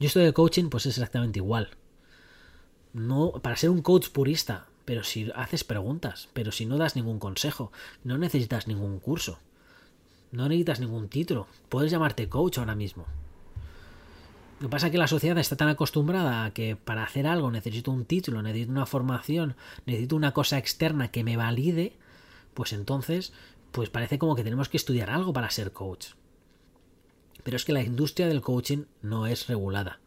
Yo estoy de coaching, pues es exactamente igual. No, para ser un coach purista, pero si haces preguntas, pero si no das ningún consejo, no necesitas ningún curso, no necesitas ningún título, puedes llamarte coach ahora mismo. Lo que pasa es que la sociedad está tan acostumbrada a que para hacer algo necesito un título, necesito una formación, necesito una cosa externa que me valide, pues entonces, pues parece como que tenemos que estudiar algo para ser coach. Pero es que la industria del coaching no es regulada.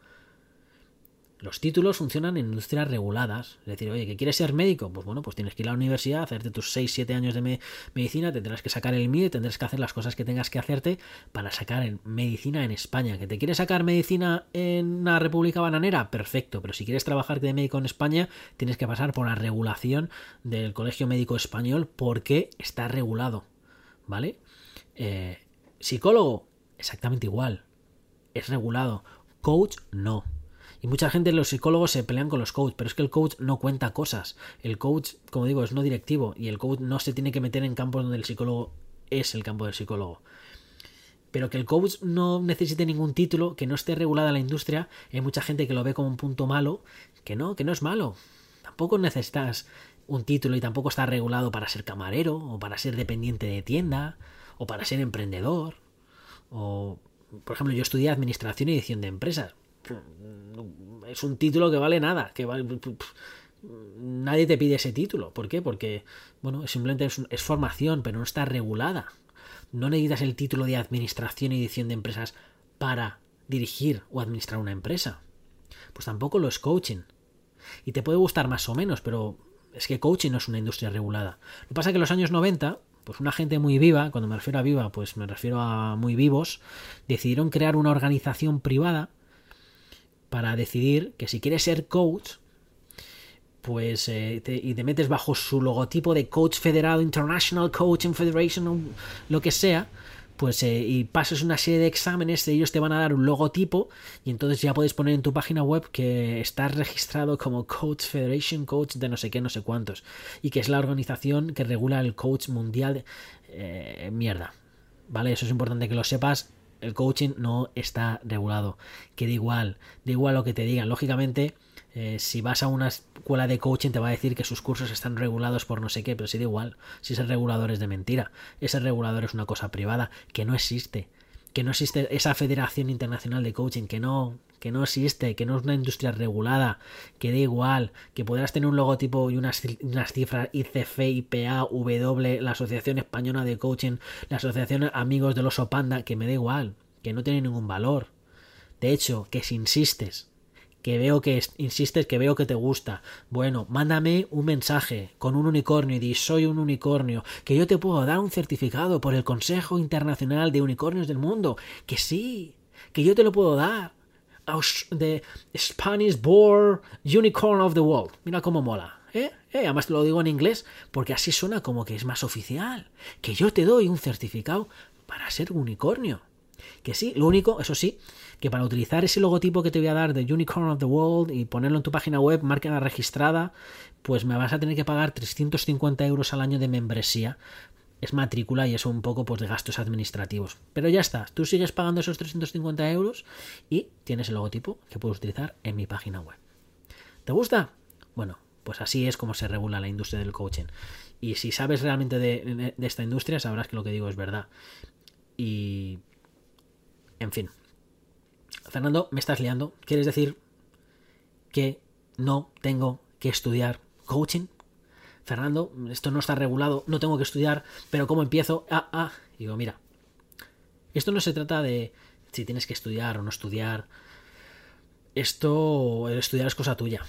Los títulos funcionan en industrias reguladas. Es decir, oye, que quieres ser médico, pues bueno, pues tienes que ir a la universidad, hacerte tus 6-7 años de medicina, tendrás que sacar el MIE, tendrás que hacer las cosas que tengas que hacerte para sacar en medicina en España. ¿Que te quieres sacar medicina en una república bananera? Perfecto, pero si quieres trabajar de médico en España, tienes que pasar por la regulación del Colegio Médico Español porque está regulado. ¿Vale? Eh, psicólogo, exactamente igual. Es regulado. Coach, no. Y mucha gente, los psicólogos se pelean con los coaches, pero es que el coach no cuenta cosas. El coach, como digo, es no directivo y el coach no se tiene que meter en campos donde el psicólogo es el campo del psicólogo. Pero que el coach no necesite ningún título, que no esté regulada la industria, hay mucha gente que lo ve como un punto malo, que no, que no es malo. Tampoco necesitas un título y tampoco está regulado para ser camarero, o para ser dependiente de tienda, o para ser emprendedor. O, por ejemplo, yo estudié administración y edición de empresas es un título que vale nada, que nadie te pide ese título. ¿Por qué? Porque, bueno, simplemente es, formación, pero no está regulada. No necesitas el título de administración y edición de empresas para dirigir o administrar una empresa. Pues tampoco lo es coaching. Y te puede gustar más o menos, pero es que coaching no es una industria regulada. Lo que pasa es que en los años 90, pues una gente muy viva, cuando me refiero a viva, pues me refiero a muy vivos, decidieron crear una organización privada para decidir que si quieres ser coach, pues eh, y te metes bajo su logotipo de coach federado, International Coaching Federation, lo que sea, pues eh, y pases una serie de exámenes, ellos te van a dar un logotipo y entonces ya puedes poner en tu página web que estás registrado como Coach Federation Coach de no sé qué, no sé cuántos, y que es la organización que regula el coach mundial. Eh, mierda, ¿vale? Eso es importante que lo sepas. El coaching no está regulado. Que da igual, da igual lo que te digan. Lógicamente, eh, si vas a una escuela de coaching te va a decir que sus cursos están regulados por no sé qué, pero si da igual, si ese regulador es de mentira, ese regulador es una cosa privada que no existe, que no existe esa Federación Internacional de Coaching, que no, que no existe, que no es una industria regulada, que da igual, que podrás tener un logotipo y unas, cifras ICF, IPA, W, la Asociación Española de Coaching, la Asociación Amigos del Oso Panda, que me da igual, que no tiene ningún valor. De hecho, que si insistes que veo que insistes, que veo que te gusta. Bueno, mándame un mensaje con un unicornio y di soy un unicornio, que yo te puedo dar un certificado por el Consejo Internacional de Unicornios del Mundo. Que sí, que yo te lo puedo dar. The Spanish Born Unicorn of the World. Mira cómo mola. ¿Eh? ¿Eh? Además te lo digo en inglés porque así suena como que es más oficial. Que yo te doy un certificado para ser unicornio. Que sí, lo único, eso sí, que para utilizar ese logotipo que te voy a dar de Unicorn of the World y ponerlo en tu página web, marca registrada, pues me vas a tener que pagar 350 euros al año de membresía. Es matrícula y eso un poco pues, de gastos administrativos. Pero ya está, tú sigues pagando esos 350 euros y tienes el logotipo que puedes utilizar en mi página web. ¿Te gusta? Bueno, pues así es como se regula la industria del coaching. Y si sabes realmente de, de esta industria, sabrás que lo que digo es verdad. Y... En fin, Fernando, me estás liando. ¿Quieres decir que no tengo que estudiar coaching? Fernando, esto no está regulado, no tengo que estudiar, pero ¿cómo empiezo? Ah, ah. digo, mira, esto no se trata de si tienes que estudiar o no estudiar. Esto, el estudiar es cosa tuya.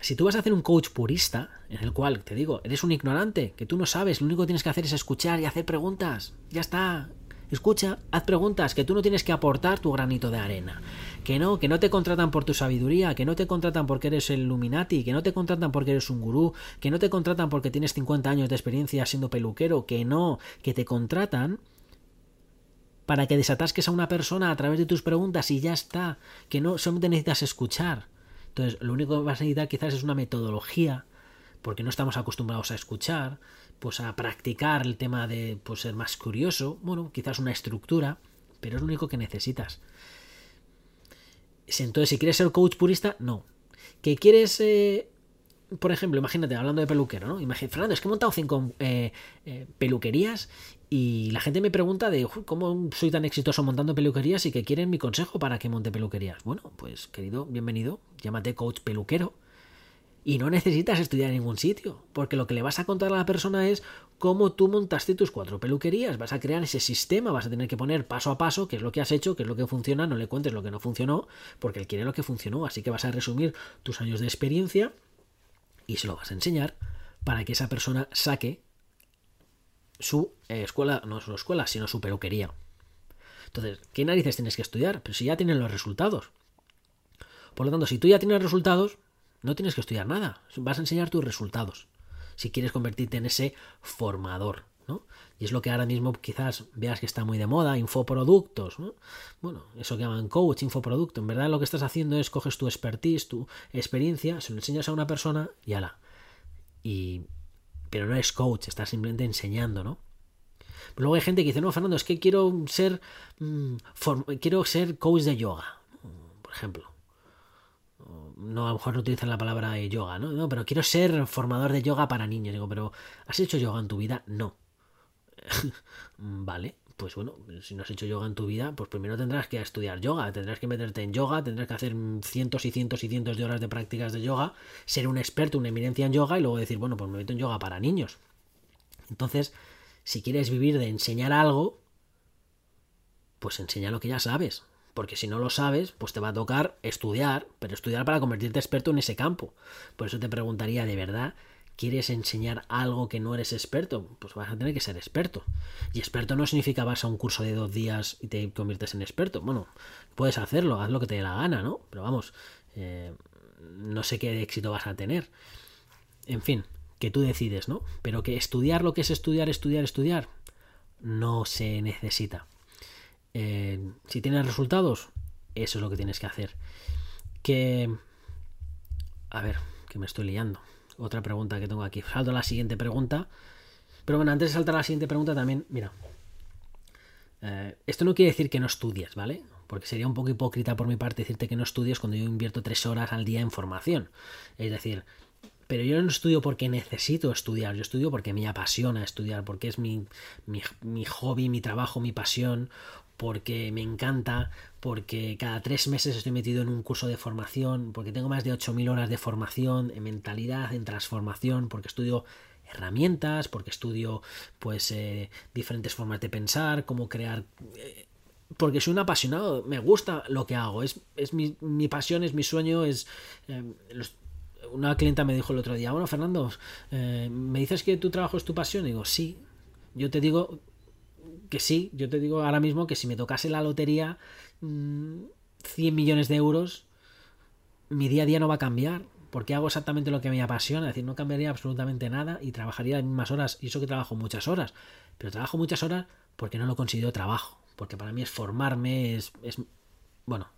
Si tú vas a hacer un coach purista, en el cual, te digo, eres un ignorante, que tú no sabes, lo único que tienes que hacer es escuchar y hacer preguntas. Ya está, Escucha, haz preguntas, que tú no tienes que aportar tu granito de arena. Que no, que no te contratan por tu sabiduría, que no te contratan porque eres el Illuminati, que no te contratan porque eres un gurú, que no te contratan porque tienes 50 años de experiencia siendo peluquero, que no, que te contratan para que desatasques a una persona a través de tus preguntas y ya está, que no solamente necesitas escuchar. Entonces, lo único que vas a necesitar quizás es una metodología, porque no estamos acostumbrados a escuchar, pues a practicar el tema de pues, ser más curioso, bueno, quizás una estructura, pero es lo único que necesitas. Entonces, si quieres ser coach purista, no. Que quieres, eh, por ejemplo, imagínate, hablando de peluquero, ¿no? Imagínate, Fernando, es que he montado cinco eh, eh, peluquerías y la gente me pregunta de cómo soy tan exitoso montando peluquerías y que quieren mi consejo para que monte peluquerías. Bueno, pues querido, bienvenido, llámate coach peluquero y no necesitas estudiar en ningún sitio, porque lo que le vas a contar a la persona es cómo tú montaste tus cuatro peluquerías, vas a crear ese sistema, vas a tener que poner paso a paso qué es lo que has hecho, qué es lo que funciona, no le cuentes lo que no funcionó, porque él quiere lo que funcionó, así que vas a resumir tus años de experiencia y se lo vas a enseñar para que esa persona saque su eh, escuela, no su escuela, sino su peluquería. Entonces, ¿qué narices tienes que estudiar? Pero si ya tienen los resultados. Por lo tanto, si tú ya tienes resultados, no tienes que estudiar nada, vas a enseñar tus resultados. Si quieres convertirte en ese formador, ¿no? Y es lo que ahora mismo quizás veas que está muy de moda, infoproductos, ¿no? Bueno, eso que llaman coach, infoproducto. En verdad lo que estás haciendo es coges tu expertise, tu experiencia, se lo enseñas a una persona y ala. Y... Pero no es coach, estás simplemente enseñando, ¿no? luego hay gente que dice, no, Fernando, es que quiero ser, mm, quiero ser coach de yoga, por ejemplo no a lo mejor no utilizan la palabra de yoga, ¿no? No, pero quiero ser formador de yoga para niños. Digo, pero ¿has hecho yoga en tu vida? No. [laughs] vale, pues bueno, si no has hecho yoga en tu vida, pues primero tendrás que estudiar yoga, tendrás que meterte en yoga, tendrás que hacer cientos y cientos y cientos de horas de prácticas de yoga, ser un experto, una eminencia en yoga y luego decir, bueno, pues me meto en yoga para niños. Entonces, si quieres vivir de enseñar algo, pues enseña lo que ya sabes porque si no lo sabes, pues te va a tocar estudiar, pero estudiar para convertirte experto en ese campo. Por eso te preguntaría, ¿de verdad quieres enseñar algo que no eres experto? Pues vas a tener que ser experto. Y experto no significa vas a un curso de dos días y te conviertes en experto. Bueno, puedes hacerlo, haz lo que te dé la gana, ¿no? Pero vamos, eh, no sé qué éxito vas a tener. en fin, que tú decides, ¿no? Pero que estudiar lo que es estudiar, estudiar, estudiar, no se necesita. Eh, si tienes resultados, eso es lo que tienes que hacer. Que... A ver, que me estoy liando. Otra pregunta que tengo aquí. Salto a la siguiente pregunta. Pero bueno, antes de saltar a la siguiente pregunta también, mira. Eh, esto no quiere decir que no estudies, ¿vale? Porque sería un poco hipócrita por mi parte decirte que no estudies cuando yo invierto tres horas al día en formación. Es decir, pero yo no estudio porque necesito estudiar, yo estudio porque me apasiona estudiar, porque es mi, mi, mi hobby, mi trabajo, mi pasión, porque me encanta, porque cada tres meses estoy metido en un curso de formación, porque tengo más de 8.000 horas de formación en mentalidad, en transformación, porque estudio herramientas, porque estudio pues eh, diferentes formas de pensar, cómo crear... Eh, porque soy un apasionado, me gusta lo que hago, es, es mi, mi pasión, es mi sueño, es... Eh, una clienta me dijo el otro día, bueno, Fernando, ¿me dices que tu trabajo es tu pasión? Y digo, sí, yo te digo que sí, yo te digo ahora mismo que si me tocase la lotería 100 mm, millones de euros, mi día a día no va a cambiar, porque hago exactamente lo que me apasiona, es decir, no cambiaría absolutamente nada y trabajaría las mismas horas, y eso que trabajo muchas horas, pero trabajo muchas horas porque no lo considero trabajo, porque para mí es formarme, es, es bueno,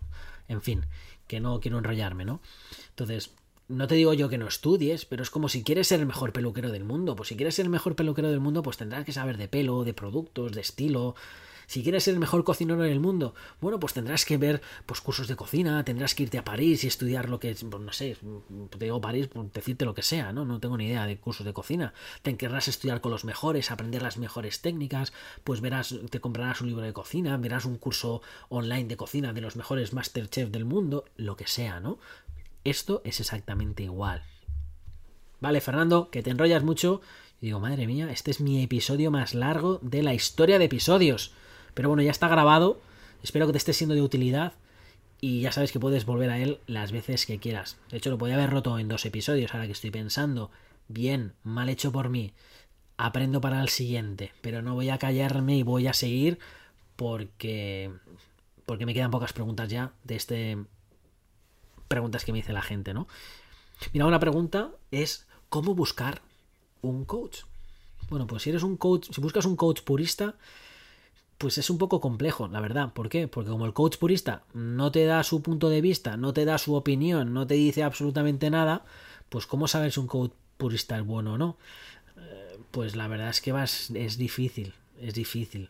en fin, que no quiero enrollarme, ¿no? Entonces, no te digo yo que no estudies, pero es como si quieres ser el mejor peluquero del mundo. Pues si quieres ser el mejor peluquero del mundo, pues tendrás que saber de pelo, de productos, de estilo, si quieres ser el mejor cocinero del mundo, bueno, pues tendrás que ver pues, cursos de cocina, tendrás que irte a París y estudiar lo que es, pues, no sé, te digo París, pues, decirte lo que sea, ¿no? No tengo ni idea de cursos de cocina. Te querrás estudiar con los mejores, aprender las mejores técnicas, pues verás, te comprarás un libro de cocina, verás un curso online de cocina de los mejores Masterchef del mundo, lo que sea, ¿no? Esto es exactamente igual. Vale, Fernando, que te enrollas mucho. Digo, madre mía, este es mi episodio más largo de la historia de episodios. Pero bueno, ya está grabado. Espero que te esté siendo de utilidad. Y ya sabes que puedes volver a él las veces que quieras. De hecho, lo podía haber roto en dos episodios, ahora que estoy pensando. Bien, mal hecho por mí. Aprendo para el siguiente. Pero no voy a callarme y voy a seguir porque. Porque me quedan pocas preguntas ya de este. Preguntas que me dice la gente, ¿no? Mira, una pregunta es: ¿cómo buscar un coach? Bueno, pues si eres un coach, si buscas un coach purista, pues es un poco complejo, la verdad. ¿Por qué? Porque como el coach purista no te da su punto de vista, no te da su opinión, no te dice absolutamente nada, pues ¿cómo sabes si un coach purista es bueno o no? Eh, pues la verdad es que vas, es difícil, es difícil.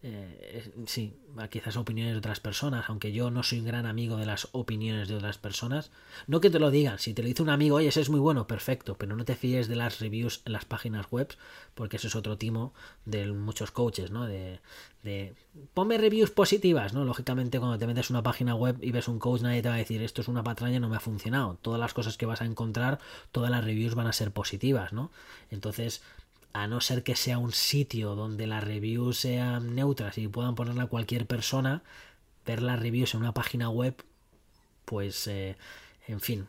Eh, sí, quizás opiniones de otras personas, aunque yo no soy un gran amigo de las opiniones de otras personas. No que te lo digan, si te lo dice un amigo, oye, ese es muy bueno, perfecto, pero no te fíes de las reviews en las páginas web, porque eso es otro timo de muchos coaches, ¿no? De, de ponme reviews positivas, ¿no? Lógicamente, cuando te metes una página web y ves un coach, nadie te va a decir esto es una patraña, no me ha funcionado. Todas las cosas que vas a encontrar, todas las reviews van a ser positivas, ¿no? Entonces, a no ser que sea un sitio donde las reviews sean neutras y puedan ponerla cualquier persona, ver las reviews en una página web, pues, eh, en fin.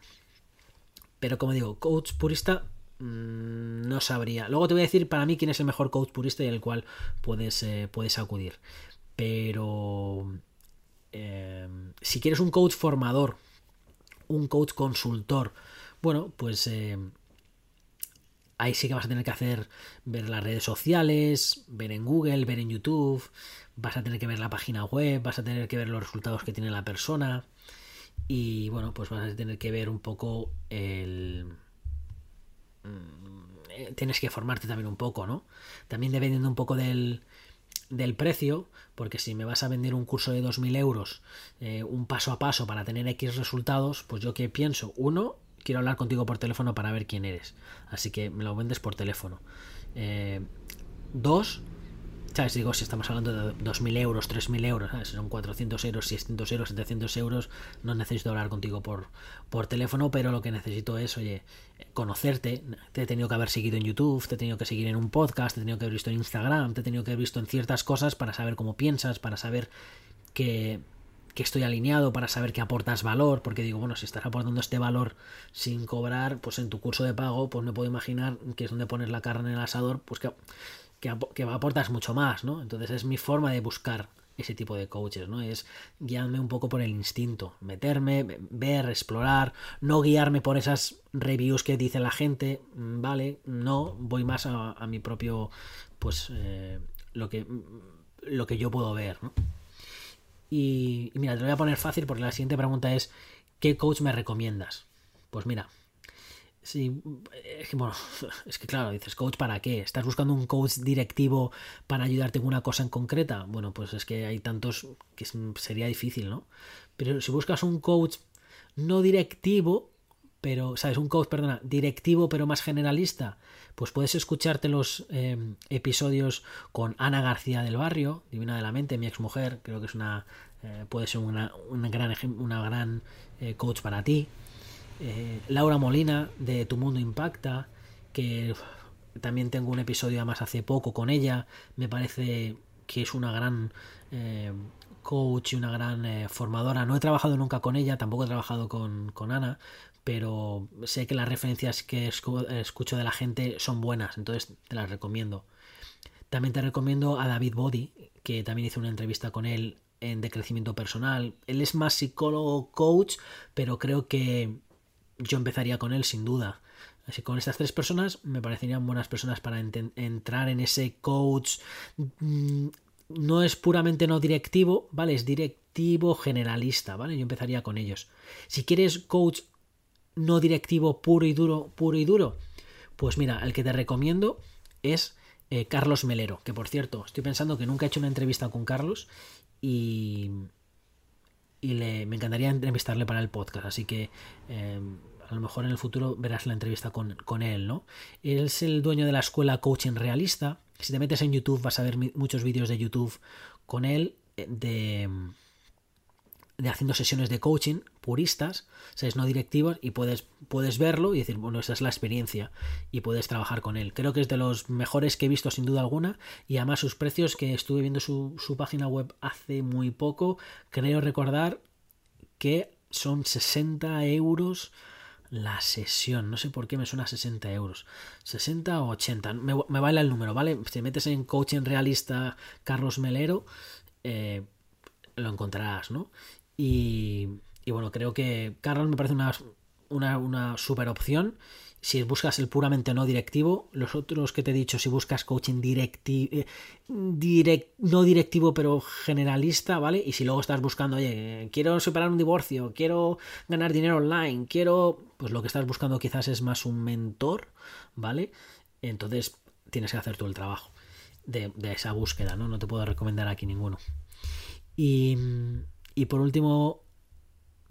Pero como digo, coach purista mm, no sabría. Luego te voy a decir para mí quién es el mejor coach purista y el cual puedes, eh, puedes acudir. Pero eh, si quieres un coach formador, un coach consultor, bueno, pues ahí sí que vas a tener que hacer, ver las redes sociales, ver en Google, ver en YouTube, vas a tener que ver la página web, vas a tener que ver los resultados que tiene la persona y bueno, pues vas a tener que ver un poco el... Mm, tienes que formarte también un poco, ¿no? También dependiendo un poco del, del precio, porque si me vas a vender un curso de 2.000 euros, eh, un paso a paso para tener X resultados, pues yo que pienso, uno, quiero hablar contigo por teléfono para ver quién eres. Así que me lo vendes por teléfono. Eh, dos, ¿sabes? Digo, si estamos hablando de 2.000 euros, 3.000 euros, ¿sabes? son 400 euros, 600 euros, 700 euros, no necesito hablar contigo por, por teléfono, pero lo que necesito es, oye, conocerte. Te he tenido que haber seguido en YouTube, te he tenido que seguir en un podcast, te he tenido que haber visto en Instagram, te he tenido que haber visto en ciertas cosas para saber cómo piensas, para saber que que estoy alineado para saber que aportas valor, porque digo, bueno, si estás aportando este valor sin cobrar, pues en tu curso de pago, pues me puedo imaginar que es donde pones la carne en el asador, pues que, que, aportas mucho más, ¿no? Entonces es mi forma de buscar ese tipo de coaches, ¿no? Es guiarme un poco por el instinto, meterme, ver, explorar, no guiarme por esas reviews que dice la gente, mm, ¿vale? No, voy más a, mi propio, pues, eh, lo, que, lo que yo puedo ver, ¿no? Y, y mira, te lo voy a poner fácil porque la siguiente pregunta es, ¿qué coach me recomiendas? Pues mira, Sí, es que, bueno, [laughs] es que claro, dices, coach para qué? ¿Estás buscando un coach directivo para ayudarte con una cosa en concreta? Bueno, pues es que hay tantos que sería difícil, ¿no? Pero si buscas un coach no directivo, pero, ¿sabes? Un coach, perdona, directivo pero más generalista, pues puedes escucharte los em, episodios con Ana García del Barrio, Divina de la Mente, mi ex mujer, creo que es una, eh, puede ser una, una gran, una gran eh, coach para ti. Eh, Laura Molina de Tu Mundo Impacta, que también tengo un episodio además hace poco con ella, me parece que es una gran eh, coach y una gran formadora. No he trabajado nunca con ella, tampoco he trabajado con, Ana, pero sé que las referencias que escucho de la gente son buenas, entonces te las recomiendo. También te recomiendo a David Body, que también hice una entrevista con él en de crecimiento personal. Él es más psicólogo coach, pero creo que yo empezaría con él sin duda. Así con estas tres personas me parecerían buenas personas para entrar en ese coach. Mm, no es puramente no directivo, ¿vale? Es directivo generalista, ¿vale? Yo empezaría con ellos. Si quieres coach no directivo puro y duro, puro y duro, pues mira, el que te recomiendo es eh, Carlos Melero, que por cierto, estoy pensando que nunca he hecho una entrevista con Carlos y, y le, me encantaría entrevistarle para el podcast, así que em, a lo mejor en el futuro verás la entrevista con, con, él, ¿no? Él es el dueño de la escuela Coaching Realista. Si te metes en YouTube vas a ver muchos vídeos de YouTube con él eh, de, de haciendo sesiones de coaching puristas, ¿sabes? no directivos, y puedes, puedes verlo y decir, bueno, esa es la experiencia, y puedes trabajar con él. Creo que es de los mejores que he visto sin duda alguna, y además sus precios, que estuve viendo su, su página web hace muy poco, creo recordar que son 60 euros la sesión. No sé por qué me suena a 60 euros. 60 o 80. Me, me baila el número, ¿vale? Si metes en coaching realista Carlos Melero, eh, lo encontrarás, ¿no? Y, y, bueno, creo que Carlos me parece una, una, una super opción si buscas el puramente no directivo, los otros que te he dicho, si buscas coaching directi eh, no directivo pero generalista, ¿vale? Y si luego estás buscando, oye, quiero superar un divorcio, quiero ganar dinero online, quiero, pues lo que estás buscando quizás es más un mentor, ¿vale? Entonces tienes que hacer tú el trabajo de, esa búsqueda, ¿no? No te puedo recomendar aquí ninguno. Y, y por último,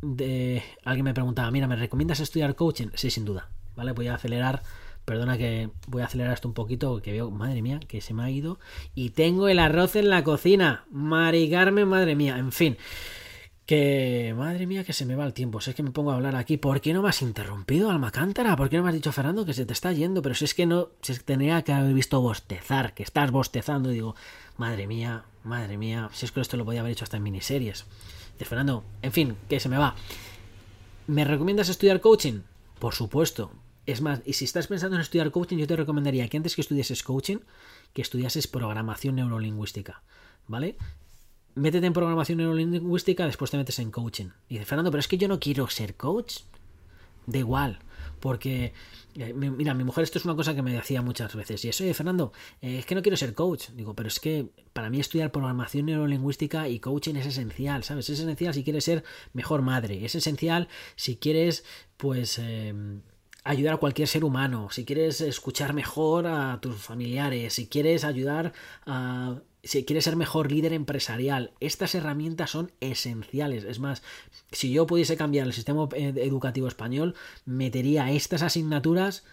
de, alguien me preguntaba, mira, ¿me recomiendas estudiar coaching? Sí, sin duda ¿vale? Voy a acelerar, perdona que voy a acelerar esto un poquito, que veo, madre mía, que se me ha ido. Y tengo el arroz en la cocina. Maricarme, madre mía, en fin. Que, madre mía, que se me va el tiempo. Si es que me pongo a hablar aquí. ¿Por qué no me has interrumpido, Alma Cántara? ¿Por qué no me has dicho, Fernando, que se te está yendo? Pero si es que no, si es que tenía que haber visto bostezar, que estás bostezando. Y digo, madre mía, madre mía. Si es que esto lo podía haber hecho hasta en miniseries. De Fernando, en fin, que se me va. ¿Me recomiendas estudiar coaching? Por supuesto, es más, y si estás pensando en estudiar coaching, yo te recomendaría que antes que estudiases coaching, que estudiases programación neurolingüística, ¿vale? Métete en programación neurolingüística, después te metes en coaching. Y dices, Fernando, pero es que yo no quiero ser coach. Da igual, porque, eh, mira, mi mujer esto es una cosa que me decía muchas veces, y es, oye, Fernando, eh, es que no quiero ser coach. Digo, pero es que para mí estudiar programación neurolingüística y coaching es esencial, ¿sabes? Es esencial si quieres ser mejor madre, es esencial si quieres, pues... Em, ayudar a cualquier ser humano, si quieres escuchar mejor a tus familiares, si quieres ayudar a si quieres ser mejor líder empresarial, estas herramientas son esenciales. Es más, si yo pudiese cambiar el sistema educativo español, metería estas asignaturas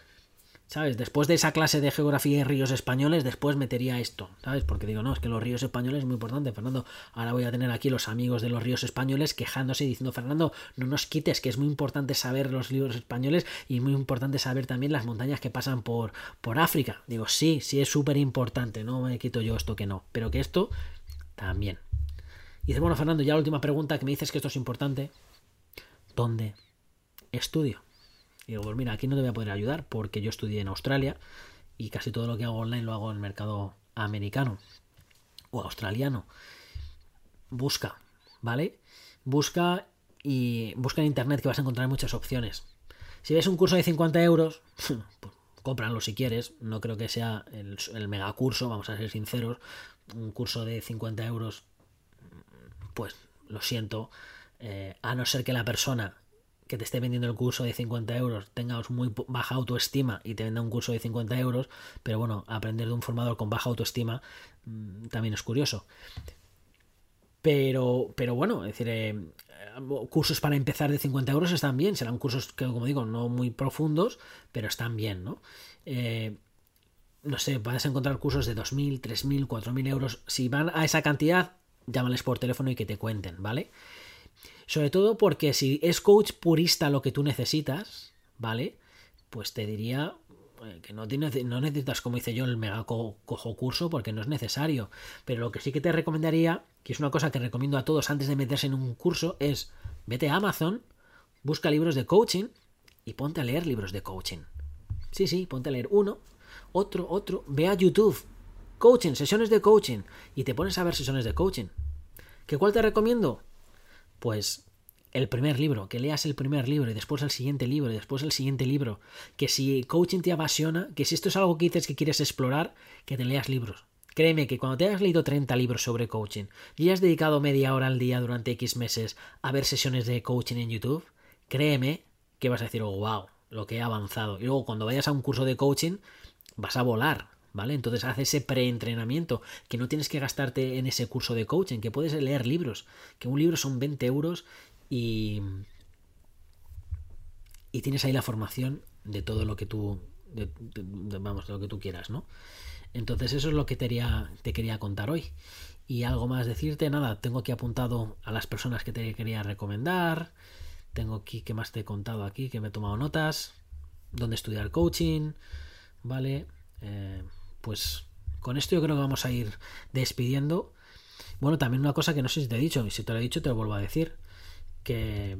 ¿Sabes? Después de esa clase de geografía y ríos españoles, después metería esto, ¿sabes? Porque digo, no, es que los ríos españoles es muy importante, Fernando. Ahora voy a tener aquí los amigos de los ríos españoles quejándose y diciendo, Fernando, no nos quites, que es muy importante saber los ríos españoles y muy importante saber también las montañas que pasan por, por África. Digo, sí, sí es súper importante, no me quito yo esto que no, pero que esto también. Y dice, bueno, Fernando, ya la última pregunta que me dices que esto es importante. ¿Dónde estudio? Y digo, pues mira, aquí no te voy a poder ayudar porque yo estudié en Australia y casi todo lo que hago online lo hago en el mercado americano o australiano. busca, ¿vale? Busca y busca en internet que vas a encontrar muchas opciones. Si ves un curso de 50 euros, [laughs] pues cómpralo si quieres. No creo que sea el, el mega curso, vamos a ser sinceros. Un curso de 50 euros, pues lo siento. Eh, a no ser que la persona que te esté vendiendo el curso de 50 euros tenga muy baja autoestima y te venda un curso de 50 euros, pero bueno, aprender de un formador con baja autoestima mm, también es curioso. Pero, pero bueno, es decir, eh, cursos para empezar de 50 euros están bien, serán cursos que, como digo, no muy profundos, pero están bien, ¿no? Eh, no sé, puedes encontrar cursos de 2.000, 3.000, 4.000 euros. Si van a esa cantidad, llámales por teléfono y que te cuenten, ¿vale? Sobre todo porque si es coach purista lo que tú necesitas, ¿vale? Pues te diría eh, que no, no necesitas, como hice yo, el mega cojo curso porque no es necesario. Pero lo que sí que te recomendaría, que es una cosa que recomiendo a todos antes de meterse en un curso, es vete a Amazon, busca libros de coaching y ponte a leer libros de coaching. Sí, sí, ponte a leer uno, otro, otro. Ve a YouTube, coaching, sesiones de coaching, y te pones a ver sesiones de coaching. ¿Qué cuál te recomiendo? Pues el primer libro, que leas el primer libro y después el siguiente libro y después el siguiente libro, que si coaching te apasiona, que si esto es algo que dices que quieres explorar, que te leas libros. Créeme que cuando te hayas leído 30 libros sobre coaching y hayas dedicado media hora al día durante X meses a ver sesiones de coaching en YouTube, créeme que vas a decir, oh, wow, lo que he avanzado. Y luego cuando vayas a un curso de coaching, vas a volar, ¿vale? Entonces haz ese preentrenamiento, que no tienes que gastarte en ese curso de coaching, que puedes leer libros, que un libro son 20 euros y... Y tienes ahí la formación de todo lo que tú, vamos, de lo que tú quieras, ¿no? Entonces eso es lo que te quería, te quería contar hoy. Y algo más decirte, nada, tengo aquí apuntado a las personas que te quería recomendar. Tengo aquí, ¿qué más te he contado aquí? Que me he tomado notas. Dónde estudiar coaching. ¿Vale? Eh, pues con esto yo creo que vamos a ir despidiendo. Bueno, también una cosa que no sé si te he dicho, y si te lo he dicho te lo vuelvo a decir, que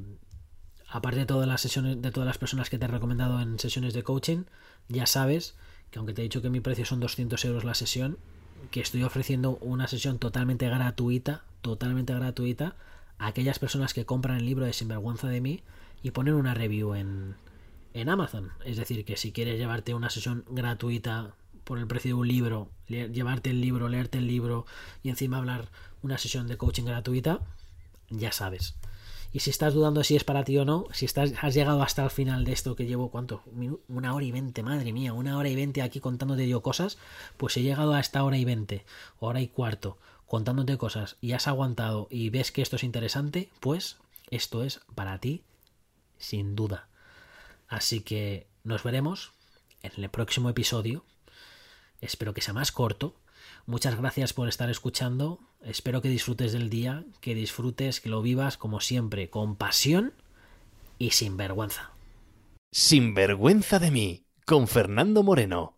aparte de todas las sesiones, de todas las personas que te he recomendado en sesiones de coaching, ya sabes que aunque te he dicho que mi precio son 200 euros la sesión, que estoy ofreciendo una sesión totalmente gratuita, totalmente gratuita, a aquellas personas que compran el libro de Sinvergüenza de mí y ponen una review en, en Amazon. Es decir, que si quieres llevarte una sesión gratuita por el precio de un libro, llevarte el libro, leerte el libro y encima hablar una sesión de coaching gratuita, ya sabes. Y si estás dudando si es para ti o no, si estás, has llegado hasta el final de esto que llevo, ¿cuánto? Una hora y veinte, madre mía, una hora y veinte aquí contándote yo cosas, pues he llegado a esta hora y veinte, hora y cuarto, contándote cosas y has aguantado y ves que esto es interesante, pues esto es para ti, sin duda. Así que nos veremos en el próximo episodio Espero que sea más corto. Muchas gracias por estar escuchando. Espero que disfrutes del día, que disfrutes, que lo vivas como siempre, con pasión y sin vergüenza. Sin vergüenza de mí, con Fernando Moreno.